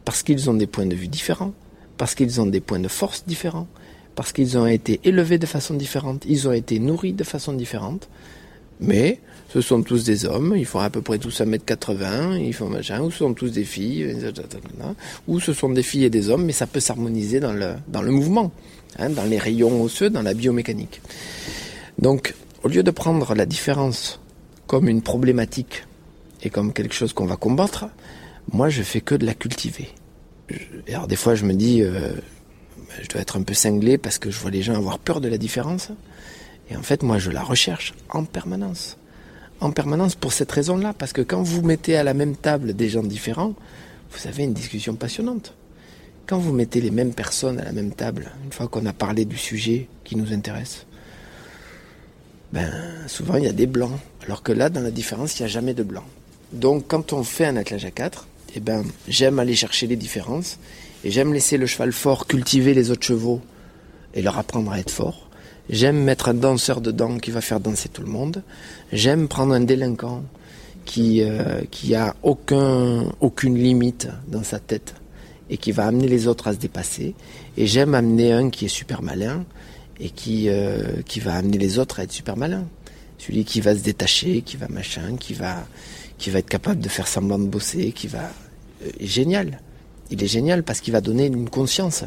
[SPEAKER 3] Parce qu'ils ont des points de vue différents, parce qu'ils ont des points de force différents, parce qu'ils ont été élevés de façon différente, ils ont été nourris de façon différente, mais ce sont tous des hommes, ils font à peu près tous 1m80, ils font machin, ou ce sont tous des filles, ou ce sont des filles et des hommes, mais ça peut s'harmoniser dans le, dans le mouvement, hein, dans les rayons osseux, dans la biomécanique. Donc, au lieu de prendre la différence comme une problématique et comme quelque chose qu'on va combattre, moi je fais que de la cultiver. alors des fois je me dis, euh, je dois être un peu cinglé parce que je vois les gens avoir peur de la différence. Et en fait, moi je la recherche en permanence. En permanence pour cette raison-là, parce que quand vous mettez à la même table des gens différents, vous avez une discussion passionnante. Quand vous mettez les mêmes personnes à la même table, une fois qu'on a parlé du sujet qui nous intéresse, ben, souvent il y a des blancs. Alors que là, dans la différence, il n'y a jamais de blanc. Donc quand on fait un attelage à 4, eh ben, j'aime aller chercher les différences et j'aime laisser le cheval fort cultiver les autres chevaux et leur apprendre à être fort. J'aime mettre un danseur dedans qui va faire danser tout le monde. J'aime prendre un délinquant qui euh, qui a aucun aucune limite dans sa tête et qui va amener les autres à se dépasser. Et j'aime amener un qui est super malin et qui, euh, qui va amener les autres à être super malins. Celui qui va se détacher, qui va machin, qui va, qui va être capable de faire semblant de bosser, qui va... Euh, génial. Il est génial parce qu'il va donner une conscience.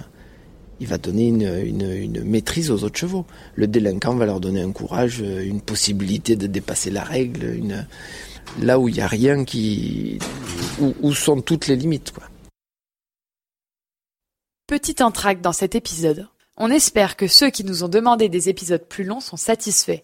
[SPEAKER 3] Il va donner une, une, maîtrise aux autres chevaux. Le délinquant va leur donner un courage, une possibilité de dépasser la règle, là où il n'y a rien qui... Où, où sont toutes les limites, quoi.
[SPEAKER 2] Petit entracte dans cet épisode. On espère que ceux qui nous ont demandé des épisodes plus longs sont satisfaits.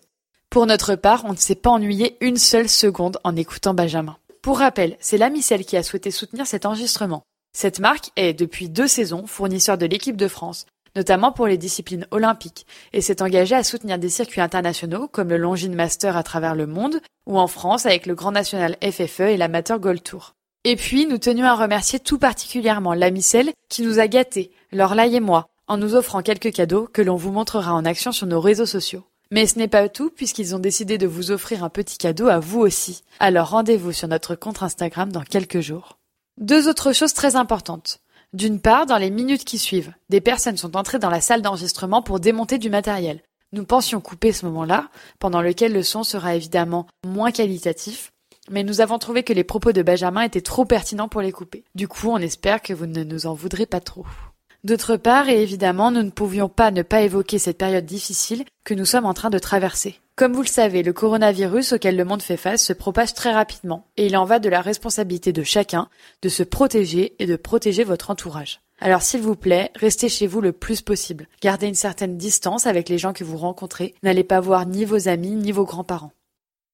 [SPEAKER 2] Pour notre part, on ne s'est pas ennuyé une seule seconde en écoutant Benjamin. Pour rappel, c'est l'Amicelle qui a souhaité soutenir cet enregistrement. Cette marque est, depuis deux saisons, fournisseur de l'équipe de France, notamment pour les disciplines olympiques, et s'est engagée à soutenir des circuits internationaux comme le Longines Master à travers le monde, ou en France avec le Grand National FFE et l'Amateur Gold Tour. Et puis, nous tenions à remercier tout particulièrement l'Amicelle qui nous a gâtés, Lorlaï et moi, en nous offrant quelques cadeaux que l'on vous montrera en action sur nos réseaux sociaux. Mais ce n'est pas tout puisqu'ils ont décidé de vous offrir un petit cadeau à vous aussi. Alors rendez-vous sur notre compte Instagram dans quelques jours. Deux autres choses très importantes. D'une part, dans les minutes qui suivent, des personnes sont entrées dans la salle d'enregistrement pour démonter du matériel. Nous pensions couper ce moment-là, pendant lequel le son sera évidemment moins qualitatif, mais nous avons trouvé que les propos de Benjamin étaient trop pertinents pour les couper. Du coup, on espère que vous ne nous en voudrez pas trop. D'autre part, et évidemment, nous ne pouvions pas ne pas évoquer cette période difficile que nous sommes en train de traverser. Comme vous le savez, le coronavirus auquel le monde fait face se propage très rapidement, et il en va de la responsabilité de chacun de se protéger et de protéger votre entourage. Alors s'il vous plaît, restez chez vous le plus possible. Gardez une certaine distance avec les gens que vous rencontrez. N'allez pas voir ni vos amis ni vos grands-parents.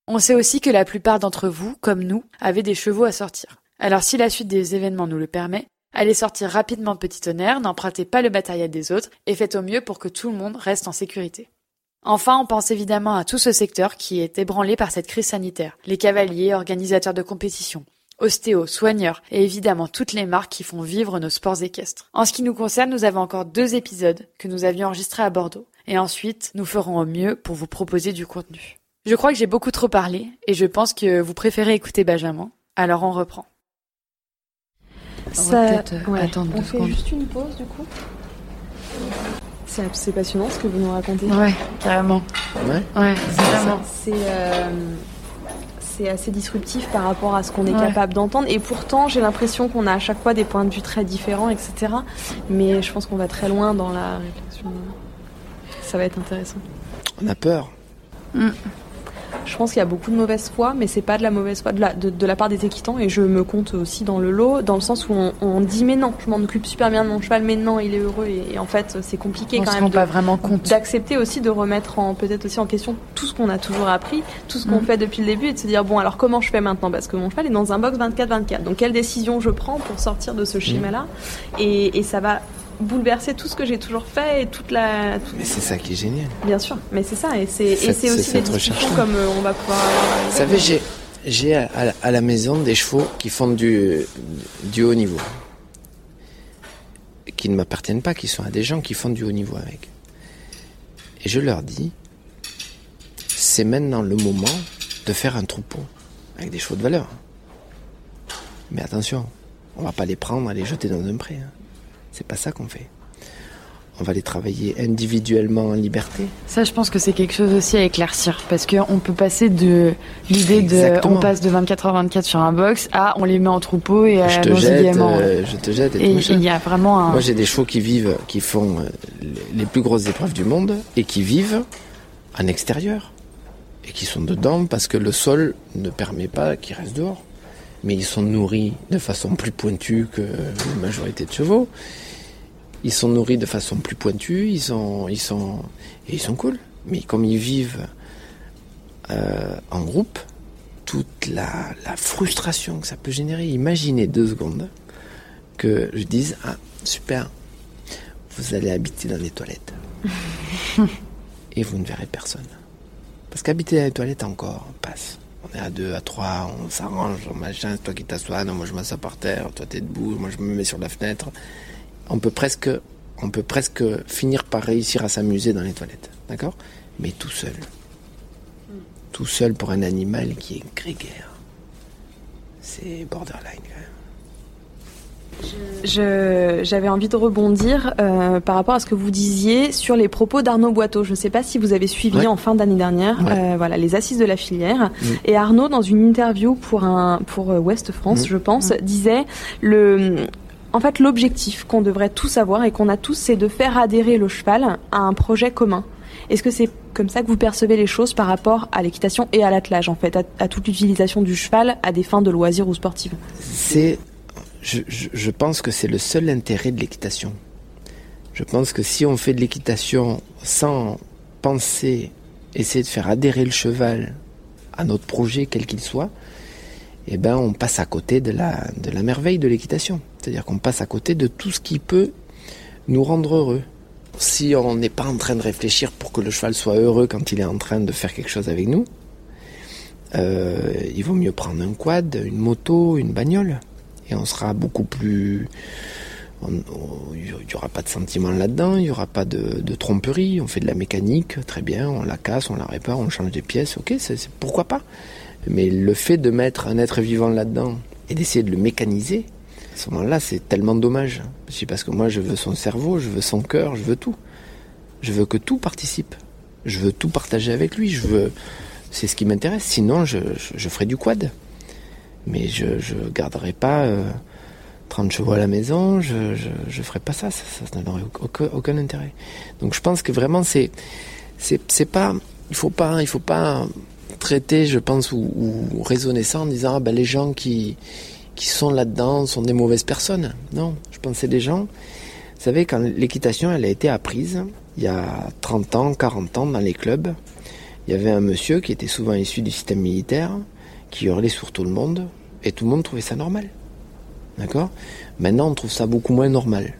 [SPEAKER 2] On sait aussi que la plupart d'entre vous, comme nous, avaient des chevaux à sortir. Alors si la suite des événements nous le permet, Allez sortir rapidement petit tonnerre, n'empruntez pas le matériel des autres et faites au mieux pour que tout le monde reste en sécurité. Enfin, on pense évidemment à tout ce secteur qui est ébranlé par cette crise sanitaire. Les cavaliers, organisateurs de compétition, ostéo, soigneurs et évidemment toutes les marques qui font vivre nos sports équestres. En ce qui nous concerne, nous avons encore deux épisodes que nous avions enregistrés à Bordeaux. Et ensuite, nous ferons au mieux pour vous proposer du contenu. Je crois que j'ai beaucoup trop parlé et je pense que vous préférez écouter Benjamin. Alors on reprend.
[SPEAKER 1] Ça... On va
[SPEAKER 2] peut-être euh,
[SPEAKER 1] ouais.
[SPEAKER 2] attendre
[SPEAKER 1] On
[SPEAKER 2] deux
[SPEAKER 1] fait
[SPEAKER 2] secondes.
[SPEAKER 1] juste une pause du coup. C'est passionnant ce que vous nous racontez.
[SPEAKER 2] Ouais, carrément.
[SPEAKER 3] Ouais.
[SPEAKER 2] Ouais,
[SPEAKER 1] C'est
[SPEAKER 2] vraiment.
[SPEAKER 1] C'est euh, c'est assez disruptif par rapport à ce qu'on est
[SPEAKER 2] Ouais.
[SPEAKER 1] capable d'entendre. Et pourtant, j'ai l'impression qu'on a à chaque fois des points de vue très différents, etc. Mais je pense qu'on va très loin dans la réflexion. Ça va être intéressant.
[SPEAKER 3] On a peur.
[SPEAKER 1] Je pense qu'il y a beaucoup de mauvaise foi, mais c'est pas de la mauvaise foi de la, de, de la part des équitants, et je me compte aussi dans le lot, dans le sens où on, on dit mais non, je m'en occupe super bien de mon cheval, mais non, il est heureux, et, et en fait c'est compliqué
[SPEAKER 2] On
[SPEAKER 1] quand
[SPEAKER 2] se
[SPEAKER 1] même
[SPEAKER 2] rend
[SPEAKER 1] de-
[SPEAKER 2] pas vraiment compte.
[SPEAKER 1] d'accepter aussi de remettre en peut-être aussi en question tout ce qu'on a toujours appris, tout ce qu'on
[SPEAKER 2] Mm.
[SPEAKER 1] fait depuis le début, et de se dire bon alors comment je fais maintenant? Parce que mon cheval est dans un box 24-24, donc quelle décision je prends pour sortir de ce schéma-là, et, et ça va bouleverser tout ce que j'ai toujours fait et toute la
[SPEAKER 3] Mais c'est ça qui est génial.
[SPEAKER 1] bien sûr mais c'est ça et c'est aussi des discussions comme euh, on va pouvoir avoir
[SPEAKER 3] Vous savez, j'ai, j'ai à, à la- à la maison des chevaux qui font du, du haut niveau. Qui ne m'appartiennent pas, qui sont à des gens qui font du haut niveau avec. Et je leur dis, c'est maintenant le moment de faire un troupeau avec des chevaux de valeur. Mais attention, on va pas les prendre et les jeter dans un pré. hein. C'est pas ça qu'on fait. On va les travailler individuellement en liberté.
[SPEAKER 2] Ça, je pense que c'est quelque chose aussi à éclaircir parce qu'on peut passer de l'idée de
[SPEAKER 3] Exactement.
[SPEAKER 2] on passe de 24 h 24 sur un box à on les met en troupeau et
[SPEAKER 3] je
[SPEAKER 2] à
[SPEAKER 3] te jette, euh, je te jette et,
[SPEAKER 2] il y a vraiment un.
[SPEAKER 3] Moi, j'ai des chevaux qui vivent, qui font euh, les plus grosses épreuves du monde et qui vivent en extérieur et qui sont dedans parce que le sol ne permet pas qu'ils restent dehors. Mais ils sont nourris de façon plus pointue que la majorité de chevaux. Ils sont nourris de façon plus pointue, ils sont, ils sont, et ils sont cool. Mais comme ils vivent euh, en groupe, toute la, la frustration que ça peut générer. Imaginez deux secondes que je dise ah super, vous allez habiter dans les toilettes et vous ne verrez personne. Parce qu'habiter dans les toilettes encore passe. À deux, à trois, on s'arrange, machin, c'est toi qui t'assois, non, moi je m'assois par terre, toi t'es debout, moi je me mets sur la fenêtre. On peut presque, on peut presque finir par réussir à s'amuser dans les toilettes, d'accord? Mais tout seul. Tout seul pour un animal qui est grégaire. C'est borderline quand même.
[SPEAKER 1] Je- J'avais envie de rebondir euh, par rapport à ce que vous disiez sur les propos d'Arnaud Boiteau. Je ne sais pas si vous avez suivi
[SPEAKER 3] Ouais.
[SPEAKER 1] en fin d'année dernière
[SPEAKER 3] Ouais.
[SPEAKER 1] euh, voilà, les assises de la filière.
[SPEAKER 3] Mm.
[SPEAKER 1] Et Arnaud, dans une interview pour, un, pour euh, Ouest France,
[SPEAKER 3] Mm.
[SPEAKER 1] je pense, disait le... En fait, l'objectif qu'on devrait tous avoir et qu'on a tous, c'est de faire adhérer le cheval à un projet commun. Est-ce que c'est comme ça que vous percevez les choses par rapport à l'équitation et à l'attelage, en fait, à, à toute l'utilisation du cheval à des fins de loisirs ou sportives?
[SPEAKER 3] C'est, je, pense que c'est le seul intérêt de l'équitation. Je pense que si on fait de l'équitation sans penser, essayer de faire adhérer le cheval à notre projet, quel qu'il soit, eh ben, on passe à côté de la, de la merveille de l'équitation. C'est-à-dire qu'on passe à côté de tout ce qui peut nous rendre heureux. Si on n'est pas en train de réfléchir pour que le cheval soit heureux quand il est en train de faire quelque chose avec nous, euh, il vaut mieux prendre un quad, une moto, une bagnole. Et on sera beaucoup plus... Il n'y aura pas de sentiment là-dedans, il n'y aura pas de, tromperie. On fait de la mécanique, très bien, on la casse, on la répare, on change des pièces, ok, c'est, pourquoi pas Mais le fait de mettre un être vivant là-dedans et d'essayer de le mécaniser, à ce moment-là, c'est tellement dommage. Parce que moi, je veux son cerveau, je veux son cœur, je veux tout. Je veux que tout participe. Je veux tout partager avec lui. Je veux, c'est ce qui m'intéresse. Sinon, je ferai du quad. Mais je garderai pas euh, 30 chevaux à la maison. Je je, ferai pas ça. Ça, ça n'aurait aucun, intérêt. Donc, je pense que vraiment, c'est c'est c'est pas. Il faut faut pas traiter, je pense, ou, raisonner ça en disant ah ben les gens qui qui sont là-dedans sont des mauvaises personnes. Non, je pense c'est des gens. Vous savez, quand l'équitation elle a été apprise, il y a 30 ans, 40 ans, dans les clubs, il y avait un monsieur qui était souvent issu du système militaire, qui hurlait sur tout le monde, et tout le monde trouvait ça normal. D'accord? Maintenant, on trouve ça beaucoup moins normal.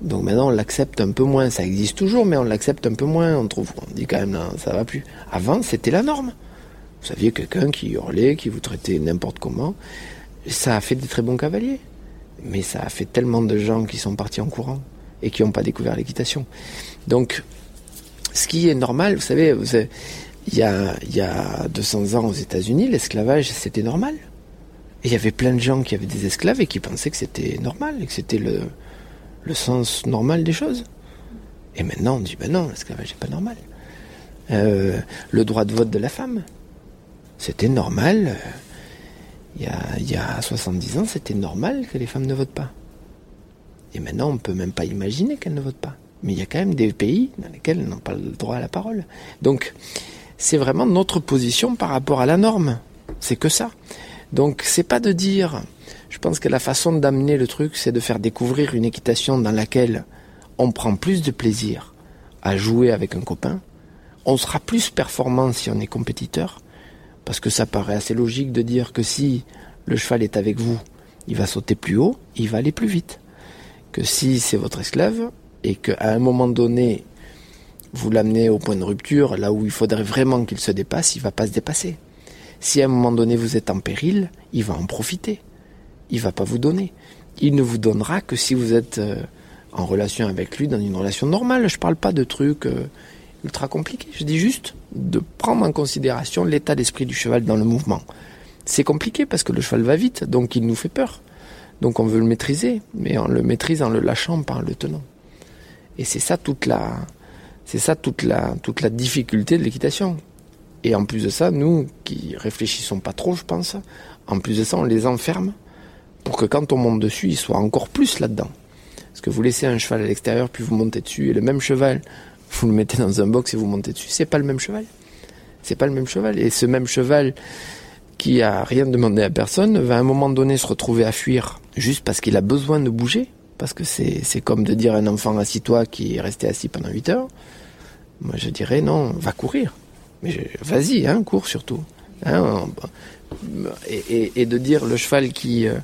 [SPEAKER 3] Donc maintenant, on l'accepte un peu moins. Ça existe toujours, mais on l'accepte un peu moins. On trouve, on dit quand même, non, ça va plus. Avant, c'était la norme. Vous saviez quelqu'un qui hurlait, qui vous traitait n'importe comment. Ça a fait des très bons cavaliers, mais ça a fait tellement de gens qui sont partis en courant et qui n'ont pas découvert l'équitation. Donc, ce qui est normal, vous savez, il, y a, il y a 200 ans aux États-Unis, l'esclavage, c'était normal. Et il y avait plein de gens qui avaient des esclaves et qui pensaient que c'était normal et que c'était le, sens normal des choses. Et maintenant, on dit, ben non, l'esclavage n'est pas normal. Euh, le droit de vote de la femme, c'était normal. Il y a 70 ans, c'était normal que les femmes ne votent pas. Et maintenant, on ne peut même pas imaginer qu'elles ne votent pas. Mais il y a quand même des pays dans lesquels elles n'ont pas le droit à la parole. Donc, c'est vraiment notre position par rapport à la norme. C'est que ça. Donc, c'est pas de dire. Je pense que la façon d'amener le truc, c'est de faire découvrir une équitation dans laquelle on prend plus de plaisir à jouer avec un copain. On sera plus performant si on est compétiteur. Parce que ça paraît assez logique de dire que si le cheval est avec vous, il va sauter plus haut, il va aller plus vite. Que si c'est votre esclave, et qu'à un moment donné, vous l'amenez au point de rupture, là où il faudrait vraiment qu'il se dépasse, il va pas se dépasser. Si à un moment donné vous êtes en péril, il va en profiter. Il va pas vous donner. Il ne vous donnera que si vous êtes euh, en relation avec lui, dans une relation normale. Je parle pas de trucs euh, ultra compliqués. Je dis juste de prendre en considération l'état d'esprit du cheval dans le mouvement. C'est compliqué parce que le cheval va vite, donc il nous fait peur. Donc on veut le maîtriser, mais on le maîtrise en le lâchant, en le tenant. Et c'est ça toute la, c'est ça toute la, difficulté de l'équitation. Et en plus de ça, nous qui réfléchissons pas trop, je pense, en plus de ça, on les enferme pour que quand on monte dessus, ils soient encore plus là-dedans. Parce que vous laissez un cheval à l'extérieur, puis vous montez dessus, et le même cheval, vous le mettez dans un box et vous montez dessus, c'est pas le même cheval. C'est pas le même cheval. Et ce même cheval qui a rien demandé à personne va à un moment donné se retrouver à fuir juste parce qu'il a besoin de bouger parce que c'est comme de dire un enfant assis-toi qui est resté assis pendant 8 heures. Moi, je dirais non, va courir. Mais vas-y, hein, cours surtout. Hein, et, de dire le cheval qui. Euh,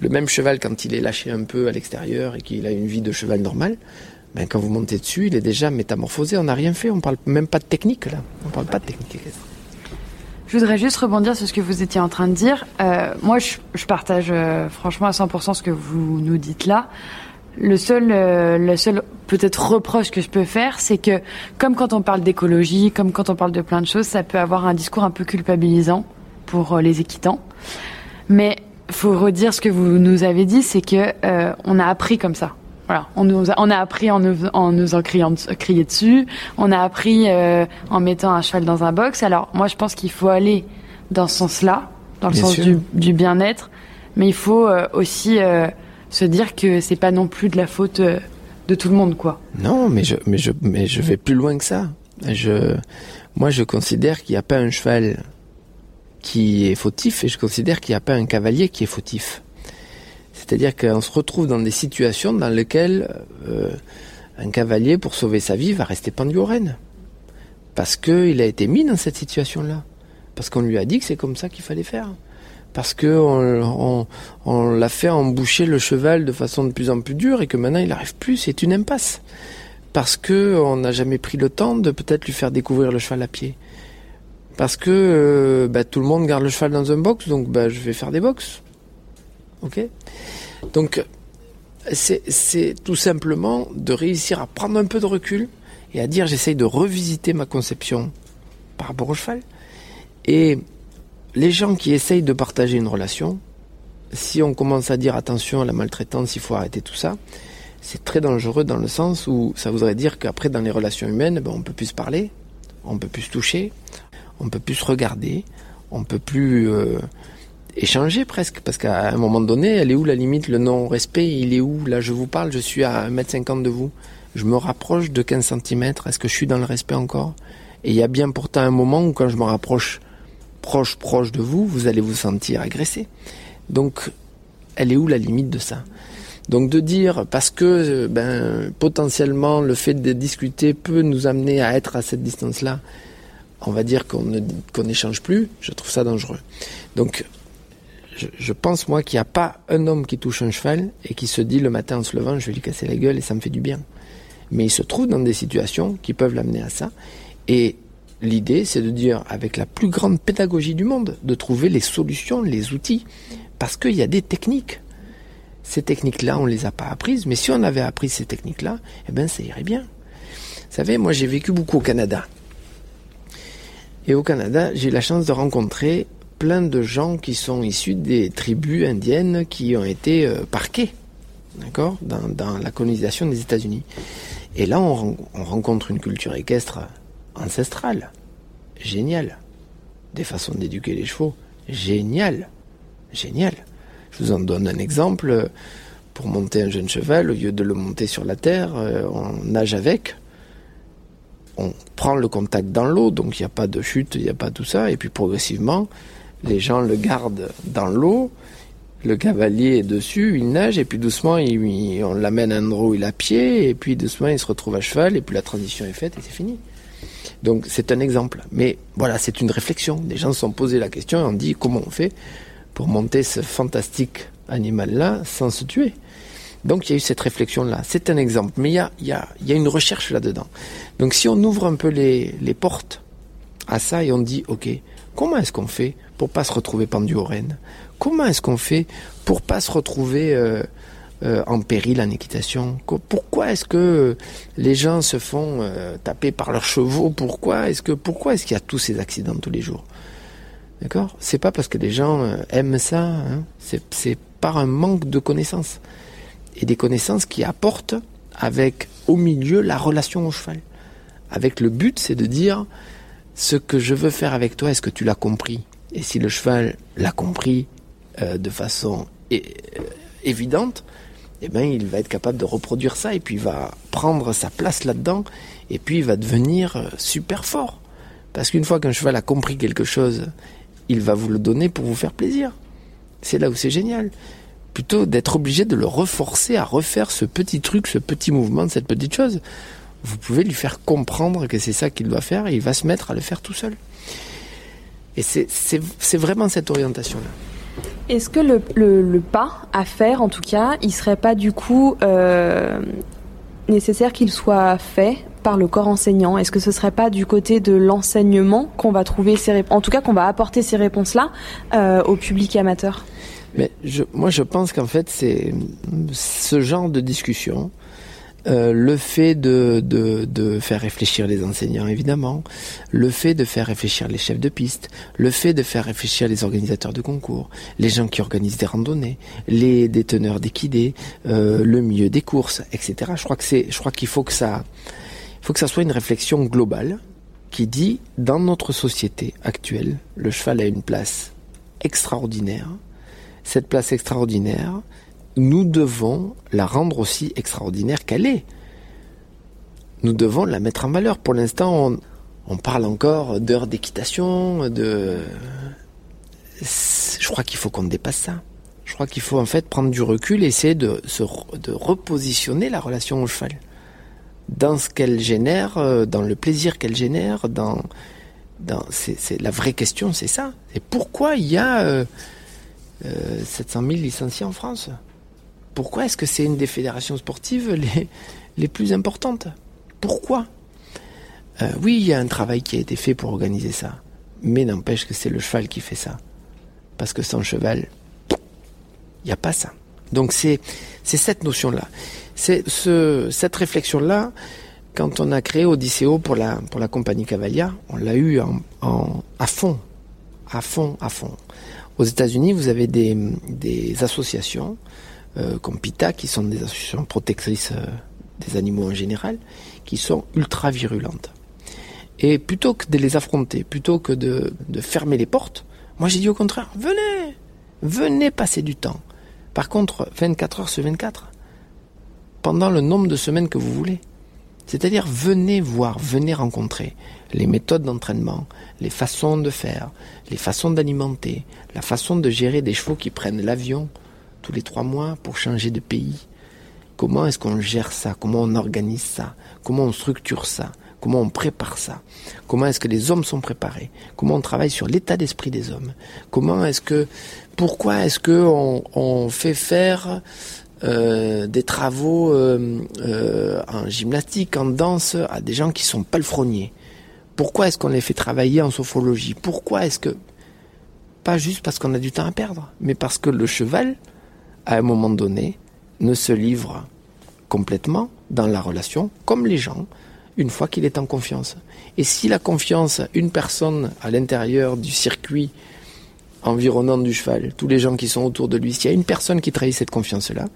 [SPEAKER 3] le même cheval, quand il est lâché un peu à l'extérieur et qu'il a une vie de cheval normal, ben, quand vous montez dessus, il est déjà métamorphosé. On n'a rien fait, on parle même pas de technique là. On parle pas de technique.
[SPEAKER 2] Je voudrais juste rebondir sur ce que vous étiez en train de dire. Euh, moi, je, partage euh, franchement à 100% ce que vous nous dites là. Le seul, euh, le seul peut-être reproche que je peux faire, c'est que comme quand on parle d'écologie, comme quand on parle de plein de choses, ça peut avoir un discours un peu culpabilisant pour les équitants. Mais faut redire ce que vous nous avez dit, c'est que on a appris comme ça. On nous a, on a appris en nous, en nous en criant, crier dessus, on a appris euh, en mettant un cheval dans un box. Alors moi je pense qu'il faut aller dans ce sens-là, dans le sens du, bien-être, mais il faut euh, aussi euh, se dire que c'est pas non plus de la faute de tout le monde, quoi.
[SPEAKER 3] Non, mais je, mais je, mais je vais plus loin que ça. Je, moi je considère qu'il n'y a pas un cheval qui est fautif et je considère qu'il n'y a pas un cavalier qui est fautif. C'est-à-dire qu'on se retrouve dans des situations dans lesquelles euh, un cavalier, pour sauver sa vie, va rester pendu aux rênes. Parce qu'il a été mis dans cette situation-là. Parce qu'on lui a dit que c'est comme ça qu'il fallait faire. Parce qu'on on, l'a fait emboucher le cheval de façon de plus en plus dure et que maintenant il n'arrive plus, c'est une impasse. Parce qu'on n'a jamais pris le temps de peut-être lui faire découvrir le cheval à pied. Parce que euh, bah, tout le monde garde le cheval dans un box, donc bah, je vais faire des box. Ok? Donc, c'est tout simplement de réussir à prendre un peu de recul et à dire j'essaye de revisiter ma conception par rapport au cheval. Et les gens qui essayent de partager une relation, si on commence à dire attention à la maltraitance, il faut arrêter tout ça, c'est très dangereux dans le sens où ça voudrait dire qu'après dans les relations humaines, ben, on peut plus se parler, on peut plus se toucher, on peut plus se regarder, on peut plus euh, échanger presque, parce qu'à un moment donné, elle est où la limite, le non-respect, il est où Là, je vous parle, je suis à 1m50 de vous, je me rapproche de 15 cm, est-ce que je suis dans le respect encore? Et il y a bien pourtant un moment où quand je me rapproche proche, proche de vous, vous allez vous sentir agressé. Donc, elle est où la limite de ça? Donc de dire parce que ben potentiellement le fait de discuter peut nous amener à être à cette distance-là, on va dire qu'on n'échange plus, je trouve ça dangereux. Donc je, pense moi qu'il n'y a pas un homme qui touche un cheval et qui se dit le matin en se levant je vais lui casser la gueule et ça me fait du bien. Mais il se trouve dans des situations qui peuvent l'amener à ça. Et l'idée c'est de dire avec la plus grande pédagogie du monde, de trouver les solutions, les outils. parce qu'il y a des techniques. Ces techniques-là, on les a pas apprises, mais si on avait appris ces techniques-là, eh ben, ça irait bien. Vous savez, moi, j'ai vécu beaucoup au Canada. Et au Canada, j'ai eu la chance de rencontrer plein de gens qui sont issus des tribus indiennes qui ont été euh, parqués, d'accord, dans, la colonisation des États-Unis. Et là, on, rencontre une culture équestre ancestrale, géniale. Des façons d'éduquer les chevaux, génial, génial. Je vous en donne un exemple. Pour monter un jeune cheval, au lieu de le monter sur la terre, euh, on nage avec. On prend le contact dans l'eau, donc il n'y a pas de chute, il n'y a pas tout ça. Et puis progressivement, les gens le gardent dans l'eau. Le cavalier est dessus, il nage, et puis doucement, on l'amène à un endroit où il a pied, et puis doucement, il se retrouve à cheval, et puis la transition est faite, et c'est fini. Donc c'est un exemple. Mais voilà, c'est une réflexion. Les gens se sont posé la question et ont dit comment on fait pour monter ce fantastique animal-là sans se tuer? Donc il y a eu cette réflexion-là. C'est un exemple. Mais il y a, y a, une recherche là-dedans. Donc si on ouvre un peu les, les portes à ça et on dit, OK, comment est-ce qu'on fait pour pas se retrouver pendu aux rênes? Comment est-ce qu'on fait pour pas se retrouver euh, euh, en péril en équitation Pourquoi est-ce que les gens se font euh, taper par leurs chevaux? Pourquoi est-ce que pourquoi est-ce qu'il y a tous ces accidents tous les jours? D'accord? C'est pas parce que les gens euh, aiment ça, hein. c'est par un manque de connaissances. Et des connaissances qui apportent avec au milieu la relation au cheval. Avec le but, c'est de dire ce que je veux faire avec toi, est-ce que tu l'as compris? Et si le cheval l'a compris de façon évidente, eh ben, il va être capable de reproduire ça et puis il va prendre sa place là-dedans et puis il va devenir euh, super fort. Parce qu'une fois qu'un cheval a compris quelque chose il va vous le donner pour vous faire plaisir. C'est là où c'est génial. Plutôt d'être obligé de le reforcer à refaire ce petit truc, ce petit mouvement, cette petite chose. Vous pouvez lui faire comprendre que c'est ça qu'il doit faire et il va se mettre à le faire tout seul. Et c'est vraiment cette orientation-là.
[SPEAKER 1] Est-ce que le, pas à faire, en tout cas, il serait pas du coup euh, nécessaire qu'il soit fait par le corps enseignant? Est-ce que ce serait pas du côté de l'enseignement qu'on va trouver ces réponses, en tout cas qu'on va apporter ces réponses-là euh, au public amateur?
[SPEAKER 3] Moi, je pense qu'en fait, c'est ce genre de discussion. Euh, le fait de, de, de, faire réfléchir les enseignants, évidemment, le fait de faire réfléchir les chefs de piste, le fait de faire réfléchir les organisateurs de concours, les gens qui organisent des randonnées, les déteneurs d'équidés, euh, le milieu des courses, etc. Je crois que c'est, je crois qu'il faut que ça, faut que ça soit une réflexion globale qui dit, dans notre société actuelle, le cheval a une place extraordinaire. Cette place extraordinaire, nous devons la rendre aussi extraordinaire qu'elle est. Nous devons la mettre en valeur. Pour l'instant, on, parle encore d'heures d'équitation, de... Je crois qu'il faut qu'on dépasse ça. Je crois qu'il faut en fait prendre du recul et essayer de, se, de repositionner la relation au cheval dans ce qu'elle génère, euh, dans le plaisir qu'elle génère, dans, dans la vraie question, c'est ça. C'est pourquoi il y a euh, 700 000 licenciés en France? Pourquoi est-ce que c'est une des fédérations sportives les, les plus importantes? Pourquoi? Euh, Oui, il y a un travail qui a été fait pour organiser ça, mais n'empêche que c'est le cheval qui fait ça, parce que sans cheval, il n'y a pas ça. Donc c'est cette notion-là. C'est ce, cette réflexion-là, quand on a créé Odysseo pour la, pour la compagnie Cavalia, on l'a eu à fond, à fond, à fond. Aux États-Unis, vous avez des, des associations euh, comme PITA, qui sont des associations protectrices euh, des animaux en général, qui sont ultra virulentes. Et plutôt que de les affronter, plutôt que de, de fermer les portes, moi j'ai dit au contraire, venez, venez passer du temps. Par contre, 24 heures sur 24, pendant le nombre de semaines que vous voulez. C'est-à-dire venez voir, venez rencontrer les méthodes d'entraînement, les façons de faire, les façons d'alimenter, la façon de gérer des chevaux qui prennent l'avion tous les trois mois pour changer de pays. Comment est-ce qu'on gère ça? Comment on organise ça? Comment on structure ça? Comment on prépare ça? Comment est-ce que les hommes sont préparés? Comment on travaille sur l'état d'esprit des hommes? Comment est-ce que pourquoi est-ce que on, on fait faire euh, des travaux euh, euh, en gymnastique, en danse, à des gens qui sont palefreniers? Pourquoi est-ce qu'on les fait travailler en sophologie Pourquoi est-ce que pas juste parce qu'on a du temps à perdre, mais parce que le cheval, à un moment donné, ne se livre complètement dans la relation, comme les gens, une fois qu'il est en confiance. Et si la confiance, une personne à l'intérieur du circuit environnant du cheval, tous les gens qui sont autour de lui, s'il y a une personne qui trahit cette confiance-là,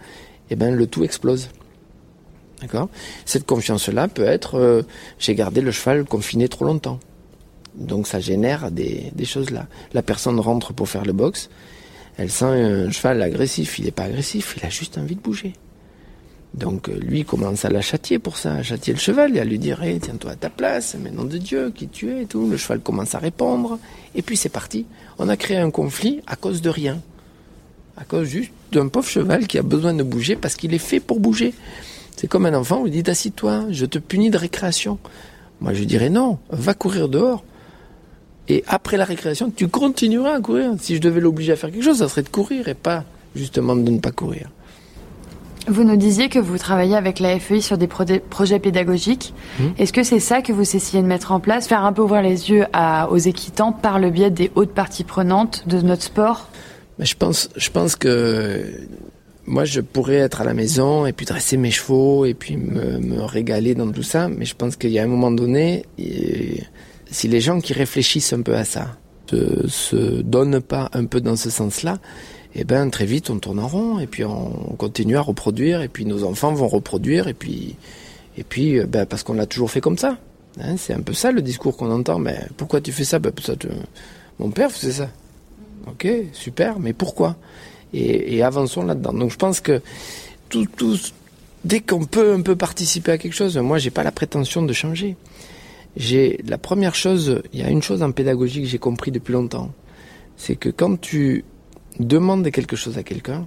[SPEAKER 3] eh ben le tout explose. D'accord? Cette confiance-là peut être euh, j'ai gardé le cheval confiné trop longtemps. Donc ça génère des, des choses là. La personne rentre pour faire le box, elle sent un cheval agressif, il n'est pas agressif, il a juste envie de bouger. Donc euh, lui commence à la châtier pour ça, à châtier le cheval et à lui dire tiens-toi à ta place, mais nom de Dieu, qui tu es et tout. Le cheval commence à répondre et puis c'est parti. On a créé un conflit à cause de rien. À cause juste d'un pauvre cheval qui a besoin de bouger parce qu'il est fait pour bouger. C'est comme un enfant, vous dites assis-toi, je te punis de récréation. Moi je dirais non, va courir dehors. Et après la récréation, tu continueras à courir. Si je devais l'obliger à faire quelque chose, ça serait de courir et pas justement de ne pas courir.
[SPEAKER 2] Vous nous disiez que vous travaillez avec la FEI sur des projets pédagogiques. Mmh. Est-ce que c'est ça que vous essayez de mettre en place? Faire un peu ouvrir les yeux à, aux équitants par le biais des hautes parties prenantes de notre sport?
[SPEAKER 3] Mais je, pense, je pense que moi, je pourrais être à la maison et puis dresser mes chevaux et puis me, me régaler dans tout ça. Mais je pense qu'il y a un moment donné, si les gens qui réfléchissent un peu à ça ne se donnent pas un peu dans ce sens-là, eh ben très vite on tourne en rond et puis on continue à reproduire et puis nos enfants vont reproduire et puis et puis euh, ben, parce qu'on l'a toujours fait comme ça. Hein, c'est un peu ça le discours qu'on entend. Mais pourquoi tu fais ça, ben, ça Mon père faisait ça. Ok, super, mais pourquoi? Et, avançons là-dedans. Donc je pense que dès qu'on peut un peu participer à quelque chose, moi j'ai pas la prétention de changer. J'ai la première chose, il y a une chose en pédagogie que j'ai compris depuis longtemps, c'est que quand tu demande quelque chose à quelqu'un,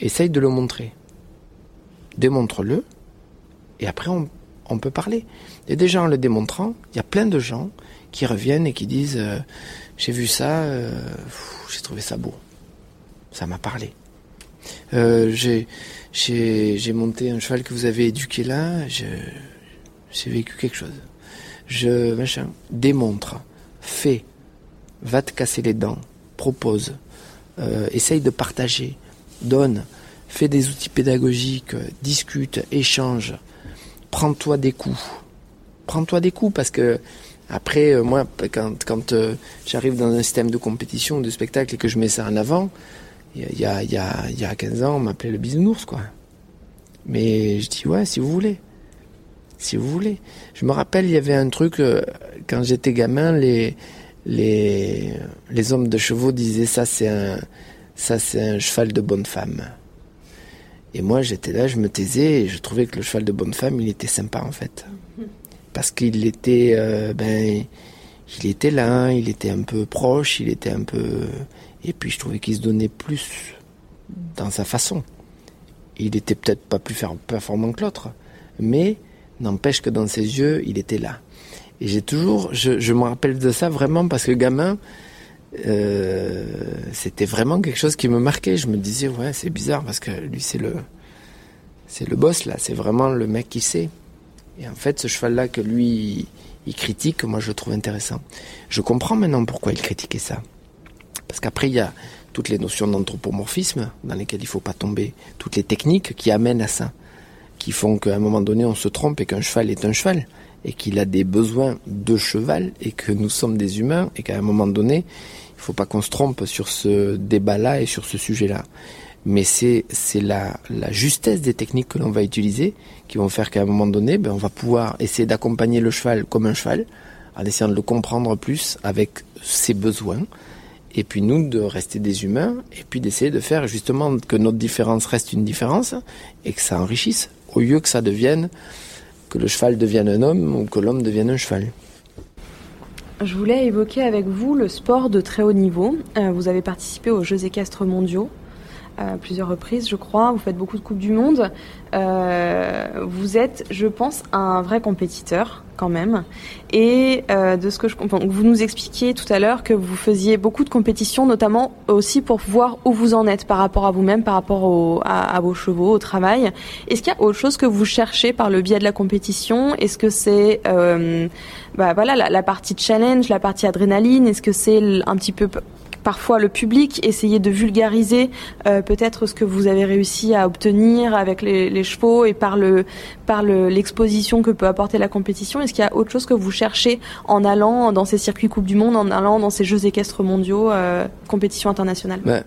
[SPEAKER 3] essaye de le montrer. Démontre-le, et après on, peut parler. Et déjà en le démontrant, il y a plein de gens qui reviennent et qui disent euh, j'ai vu ça, euh, j'ai trouvé ça beau, ça m'a parlé. Euh, j'ai monté un cheval que vous avez éduqué là, j'ai vécu quelque chose. Je machin. Démontre, fais, va te casser les dents, propose, euh, essaye de partager, donne, fais des outils pédagogiques, discute, échange, prends-toi des coups. Prends-toi des coups parce que après, euh, moi, quand, quand euh, j'arrive dans un système de compétition, de spectacle et que je mets ça en avant, il y a, y, a, y a 15 ans, on m'appelait le bisounours, quoi. Mais je dis, ouais, si vous voulez. Si vous voulez. Je me rappelle, il y avait un truc, quand j'étais gamin, les, les, les hommes de chevaux disaient ça c'est un, ça c'est un cheval de bonne femme. Et moi j'étais là, je me taisais et je trouvais que le cheval de bonne femme il était sympa en fait. Parce qu'il était, euh, ben, il était là, il était un peu proche, il était un peu. Et puis je trouvais qu'il se donnait plus dans sa façon. Il était peut-être pas plus performant que l'autre, mais n'empêche que dans ses yeux, il était là. Et j'ai toujours, je, me rappelle de ça vraiment parce que gamin, euh, c'était vraiment quelque chose qui me marquait. Je me disais ouais c'est bizarre parce que lui c'est le, c'est le boss là, c'est vraiment le mec qui sait. Et en fait ce cheval là que lui il critique, moi je le trouve intéressant. Je comprends maintenant pourquoi il critiquait ça. Parce qu'après il y a toutes les notions d'anthropomorphisme dans lesquelles il faut pas tomber, toutes les techniques qui amènent à ça, qui font qu'à un moment donné on se trompe et qu'un cheval est un cheval et qu'il a des besoins de cheval et que nous sommes des humains et qu'à un moment donné, il faut pas qu'on se trompe sur ce débat-là et sur ce sujet-là. Mais c'est c'est la, la justesse des techniques que l'on va utiliser qui vont faire qu'à un moment donné, ben, on va pouvoir essayer d'accompagner le cheval comme un cheval, en essayant de le comprendre plus avec ses besoins, et puis nous de rester des humains, et puis d'essayer de faire justement que notre différence reste une différence, et que ça enrichisse, au lieu que ça devienne que le cheval devienne un homme ou que l'homme devienne un cheval.
[SPEAKER 1] Je voulais évoquer avec vous le sport de très haut niveau. Euh, vous avez participé aux Jeux équestres mondiaux à plusieurs reprises, je crois. Vous faites beaucoup de Coupes du Monde. Euh, vous êtes, je pense, un vrai compétiteur quand même. Et euh, de ce que je comprends, vous nous expliquiez tout à l'heure que vous faisiez beaucoup de compétitions, notamment aussi pour voir où vous en êtes par rapport à vous-même, par rapport à, vos chevaux, au travail. Est-ce qu'il y a autre chose que vous cherchez par le biais de la compétition? Est-ce que c'est euh, bah voilà la, la, partie challenge, la partie adrénaline? Est-ce que c'est un petit peu parfois le public, essayer de vulgariser euh, peut-être ce que vous avez réussi à obtenir avec les, chevaux et par le par l'exposition que peut apporter la compétition Est-ce qu'il y a autre chose que vous cherchez en allant dans ces circuits Coupe du Monde, en allant dans ces Jeux équestres mondiaux, euh, compétition internationale
[SPEAKER 3] ben,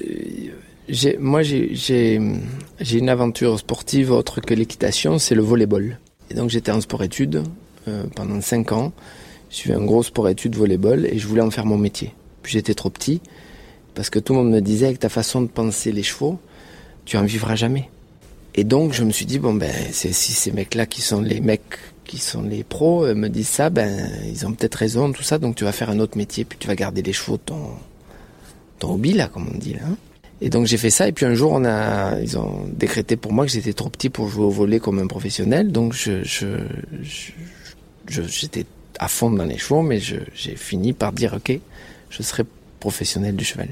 [SPEAKER 3] euh, Moi, j'ai une aventure sportive autre que l'équitation, c'est le volleyball. Et donc j'étais en sport-études euh, pendant 5 ans. Je suis un gros sport-études volleyball et je voulais en faire mon métier. J'étais trop petit parce que tout le monde me disait avec ta façon de penser les chevaux, tu en vivras jamais. Et donc je me suis dit bon ben si ces mecs-là qui sont les mecs qui sont les pros euh, me disent ça, ben ils ont peut-être raison tout ça, donc tu vas faire un autre métier puis tu vas garder les chevaux ton ton hobby là comme on dit là. Et donc j'ai fait ça et puis un jour on a ils ont décrété pour moi que j'étais trop petit pour jouer au volet comme un professionnel, donc je j'étais à fond dans les chevaux, mais j'ai fini par dire ok, je serai professionnel du cheval.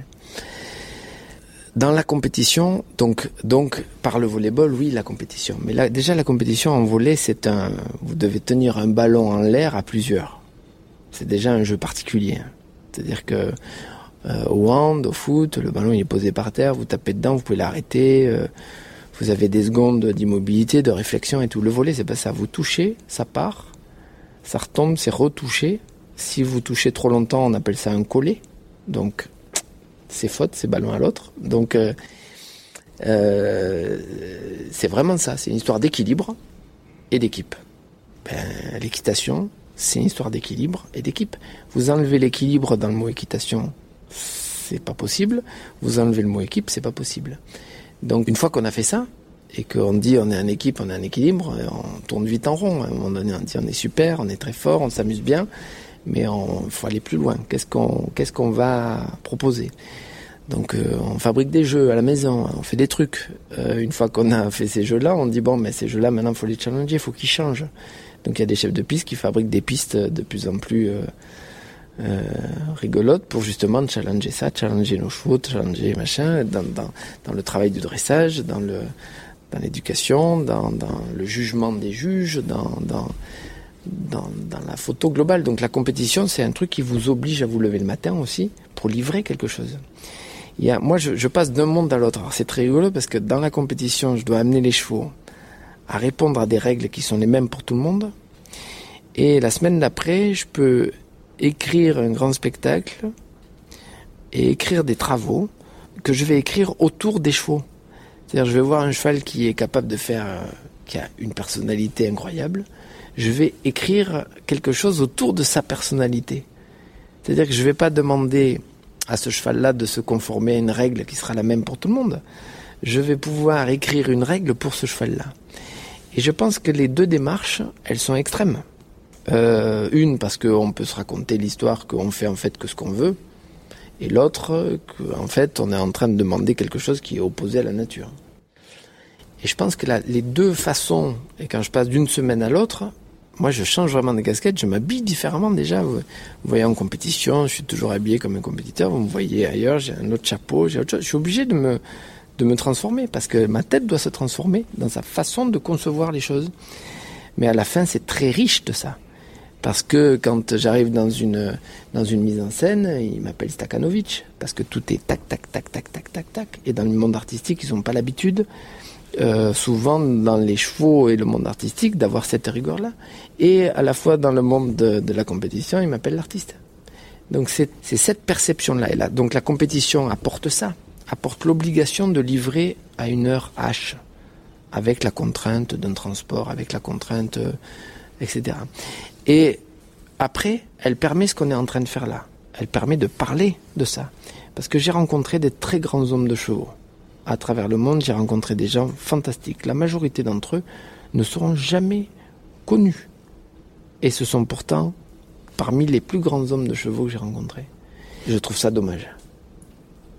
[SPEAKER 3] Dans la compétition, donc, donc par le volleyball, oui, la compétition. Mais là, déjà, la compétition en volley, c'est un. Vous devez tenir un ballon en l'air à plusieurs. C'est déjà un jeu particulier. Hein. C'est-à-dire que euh, au hand, au foot, le ballon il est posé par terre, vous tapez dedans, vous pouvez l'arrêter. Euh, vous avez des secondes d'immobilité, de réflexion et tout. Le volet, c'est pas ça. Vous touchez, ça part ça retombe, c'est retouché. Si vous touchez trop longtemps, on appelle ça un collet. Donc, c'est faute, c'est ballon à l'autre. Donc, euh, euh, c'est vraiment ça. C'est une histoire d'équilibre et d'équipe. Ben, l'équitation, c'est une histoire d'équilibre et d'équipe. Vous enlevez l'équilibre dans le mot équitation, c'est pas possible. Vous enlevez le mot équipe, c'est pas possible. Donc, une fois qu'on a fait ça, et qu'on dit on est en équipe, on est en équilibre, on tourne vite en rond. À un moment donné, on dit on est super, on est très fort, on s'amuse bien, mais il faut aller plus loin. Qu'est-ce qu'on qu'est-ce va proposer? Donc euh, on fabrique des jeux à la maison, on fait des trucs. Euh, une fois qu'on a fait ces jeux-là, on dit bon, mais ces jeux-là maintenant faut les challenger, faut qu'ils changent. Donc il y a des chefs de piste qui fabriquent des pistes de plus en plus euh, euh, rigolotes pour justement challenger ça, challenger nos chevaux, challenger machin, dans, dans, dans le travail du dressage, dans le dans l'éducation, dans, le jugement des juges, dans, dans, dans, la photo globale. Donc la compétition, c'est un truc qui vous oblige à vous lever le matin aussi pour livrer quelque chose. Moi, je, je passe d'un monde à l'autre. C'est très rigolo parce que dans la compétition, je dois amener les chevaux à répondre à des règles qui sont les mêmes pour tout le monde. Et la semaine d'après, je peux écrire un grand spectacle et écrire des travaux que je vais écrire autour des chevaux. C'est-à-dire, je vais voir un cheval qui est capable de faire, euh, qui a une personnalité incroyable. Je vais écrire quelque chose autour de sa personnalité. C'est-à-dire que je ne vais pas demander à ce cheval-là de se conformer à une règle qui sera la même pour tout le monde. Je vais pouvoir écrire une règle pour ce cheval-là. Et je pense que les deux démarches, elles sont extrêmes. Euh, une, parce qu'on peut se raconter l'histoire qu'on fait en fait que ce qu'on veut. Et l'autre, qu'en fait, on est en train de demander quelque chose qui est opposé à la nature. Et je pense que les deux façons, et quand je passe d'une semaine à l'autre, moi je change vraiment de casquette, je m'habille différemment déjà. Vous, voyez en compétition, je suis toujours habillé comme un compétiteur, vous me voyez ailleurs, j'ai un autre chapeau, j'ai autre chose. Je suis obligé de me, de me transformer parce que ma tête doit se transformer dans sa façon de concevoir les choses. Mais à la fin, c'est très riche de ça. Parce que quand j'arrive dans une, dans une mise en scène, il m'appelle Stakanovic. Parce que tout est tac, tac, tac, tac, tac, tac, tac. Et dans le monde artistique, ils n'ont pas l'habitude. Euh, souvent dans les chevaux et le monde artistique d'avoir cette rigueur-là. Et à la fois dans le monde de, la compétition, il m'appelle l'artiste. Donc c'est cette perception-là. Et là, donc la compétition apporte ça, apporte l'obligation de livrer à une heure H, avec la contrainte d'un transport, avec la contrainte, euh, etc. Et après, elle permet ce qu'on est en train de faire là. Elle permet de parler de ça. Parce que j'ai rencontré des très grands hommes de chevaux à travers le monde, j'ai rencontré des gens fantastiques. La majorité d'entre eux ne seront jamais connus. Et ce sont pourtant parmi les plus grands hommes de chevaux que j'ai rencontrés. Je trouve ça dommage.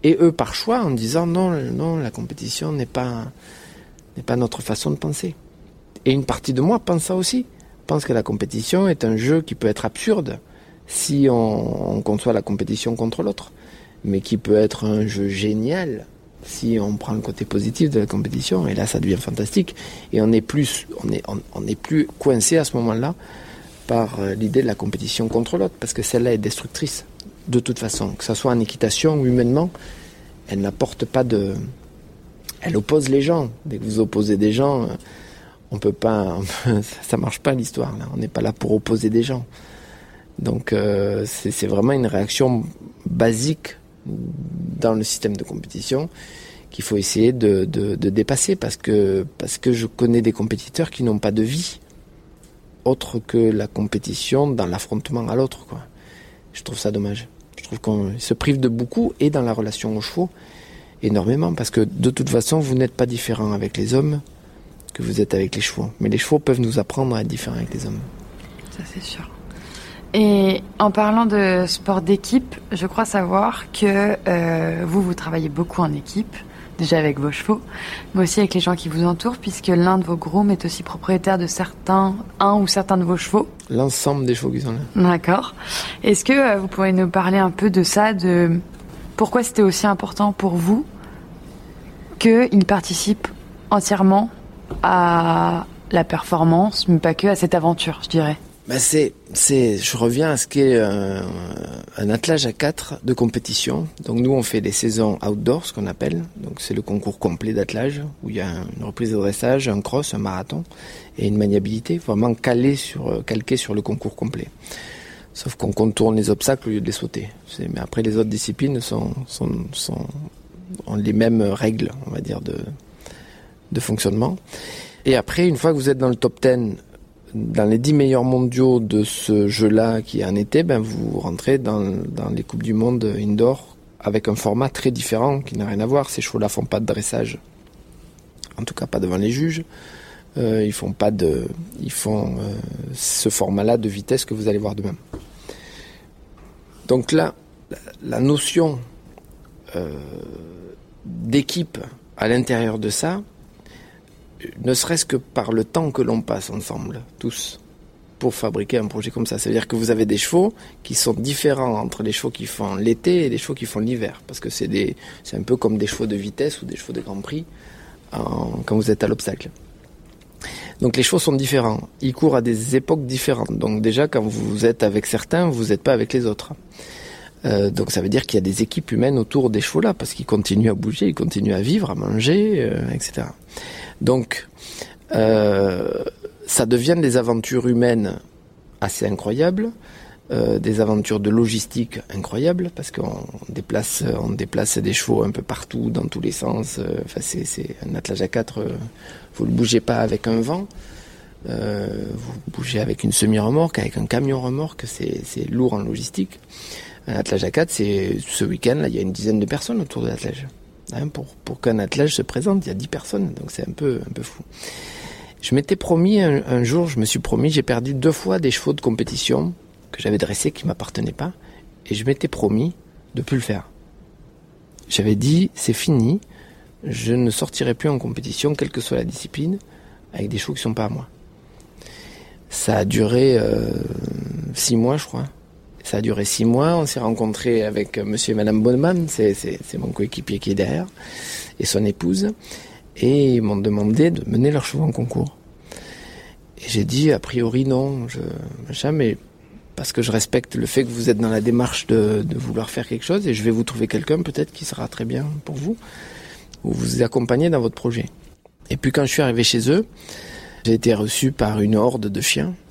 [SPEAKER 3] Et eux, par choix, en disant non, non, la compétition n'est pas, n'est pas notre façon de penser. Et une partie de moi pense ça aussi. Pense que la compétition est un jeu qui peut être absurde si on conçoit la compétition contre l'autre, mais qui peut être un jeu génial si on prend le côté positif de la compétition, et là ça devient fantastique, et on n'est plus, on est, est plus coincé à ce moment-là par euh, l'idée de la compétition contre l'autre, parce que celle-là est destructrice. de toute façon, que ce soit en équitation ou humainement, elle n'apporte pas de. Elle oppose les gens. Dès que vous opposez des gens, on peut pas. ça marche pas l'histoire. On n'est pas là pour opposer des gens. Donc euh, c'est vraiment une réaction basique dans le système de compétition qu'il faut essayer de, de, dépasser parce que, parce que je connais des compétiteurs qui n'ont pas de vie autre que la compétition dans l'affrontement à l'autre. Je trouve ça dommage. Je trouve qu'on se prive de beaucoup et dans la relation aux chevaux énormément parce que de toute façon vous n'êtes pas différent avec les hommes que vous êtes avec les chevaux. Mais les chevaux peuvent nous apprendre à être différents avec les hommes.
[SPEAKER 2] Ça c'est sûr. Et en parlant de sport d'équipe, je crois savoir que euh, vous, vous travaillez beaucoup en équipe, déjà avec vos chevaux, mais aussi avec les gens qui vous entourent, puisque l'un de vos grooms est aussi propriétaire de certains, un ou certains de vos chevaux.
[SPEAKER 3] L'ensemble des chevaux qui sont là.
[SPEAKER 2] D'accord. Est-ce que euh, vous pourriez nous parler un peu de ça, de pourquoi c'était aussi important pour vous qu'ils participent entièrement à la performance, mais pas que à cette aventure, je dirais?
[SPEAKER 3] Ben c'est, c'est, je reviens à ce qu'est un, un attelage à 4 de compétition. Donc nous, on fait des saisons outdoor, ce qu'on appelle. Donc c'est le concours complet d'attelage, où il y a une reprise de dressage, un cross, un marathon et une maniabilité, vraiment calé sur, calqué sur le concours complet. Sauf qu'on contourne les obstacles au lieu de les sauter. mais après, les autres disciplines sont, sont, sont, ont les mêmes règles, on va dire, de, de fonctionnement. Et après, une fois que vous êtes dans le top 10 dans les 10 meilleurs mondiaux de ce jeu-là qui est en été, ben vous rentrez dans, les Coupes du Monde indoor avec un format très différent qui n'a rien à voir. Ces chevaux-là font pas de dressage, en tout cas pas devant les juges. Euh, ils font pas de, ils font euh, ce format-là de vitesse que vous allez voir demain. Donc là, la notion euh, d'équipe à l'intérieur de ça, ne serait-ce que par le temps que l'on passe ensemble, tous, pour fabriquer un projet comme ça. C'est-à-dire que vous avez des chevaux qui sont différents entre les chevaux qui font l'été et les chevaux qui font l'hiver. Parce que c'est des, c'est un peu comme des chevaux de vitesse ou des chevaux de Grand Prix quand vous êtes à l'obstacle. Donc les chevaux sont différents. Ils courent à des époques différentes. Donc déjà, quand vous êtes avec certains, vous n'êtes pas avec les autres. Euh, donc ça veut dire qu'il y a des équipes humaines autour des chevaux là, parce qu'ils continuent à bouger, ils continuent à vivre, à manger, euh, etc. Donc, euh, ça devient des aventures humaines assez incroyables, euh, des aventures de logistique incroyables, parce qu'on déplace, on déplace des chevaux un peu partout, dans tous les sens. Euh, enfin, c'est un attelage à quatre, vous ne bougez pas avec un vent. Vous bougez avec une semi-remorque, avec un camion remorque, c'est lourd en logistique. Un attelage à 4, c'est ce week-end, là, il y a une dizaine de personnes autour de l'attelage. Hein, pour, pour qu'un attelage se présente, il y a 10 personnes, donc c'est un peu, un peu fou. Je m'étais promis un, jour, je me suis promis, j'ai perdu deux fois des chevaux de compétition que j'avais dressés qui m'appartenaient pas, et je m'étais promis de plus le faire. J'avais dit, c'est fini, je ne sortirai plus en compétition, quelle que soit la discipline, avec des chevaux qui sont pas à moi. Ça a duré euh, six mois, je crois. Ça a duré six mois. On s'est rencontrés avec monsieur et madame Bonneman, c'est mon coéquipier qui est derrière, et son épouse. Et ils m'ont demandé de mener leurs chevaux en concours. Et j'ai dit, a priori, non, je, jamais, parce que je respecte le fait que vous êtes dans la démarche de, de vouloir faire quelque chose, et je vais vous trouver quelqu'un peut-être qui sera très bien pour vous, ou vous accompagner dans votre projet. Et puis quand je suis arrivé chez eux, j'ai été reçu par une horde de chiens euh,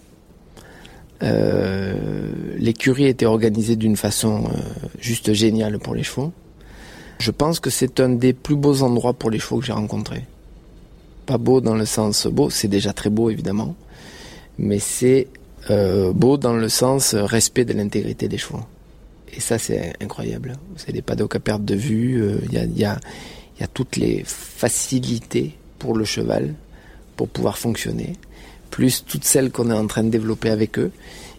[SPEAKER 3] l'écurie était organisée d'une façon euh, juste géniale pour les chevaux. Je pense que c'est un des plus beaux endroits pour les chevaux que j'ai rencontrés. Pas beau dans le sens beau, c'est déjà très beau évidemment, mais c'est euh, beau dans le sens respect de l'intégrité des chevaux. Et ça c'est incroyable. C'est des paddocks à perte de vue, il y, a, y a toutes les facilités pour le cheval pour pouvoir fonctionner plus toutes celles qu'on est en train de développer avec eux.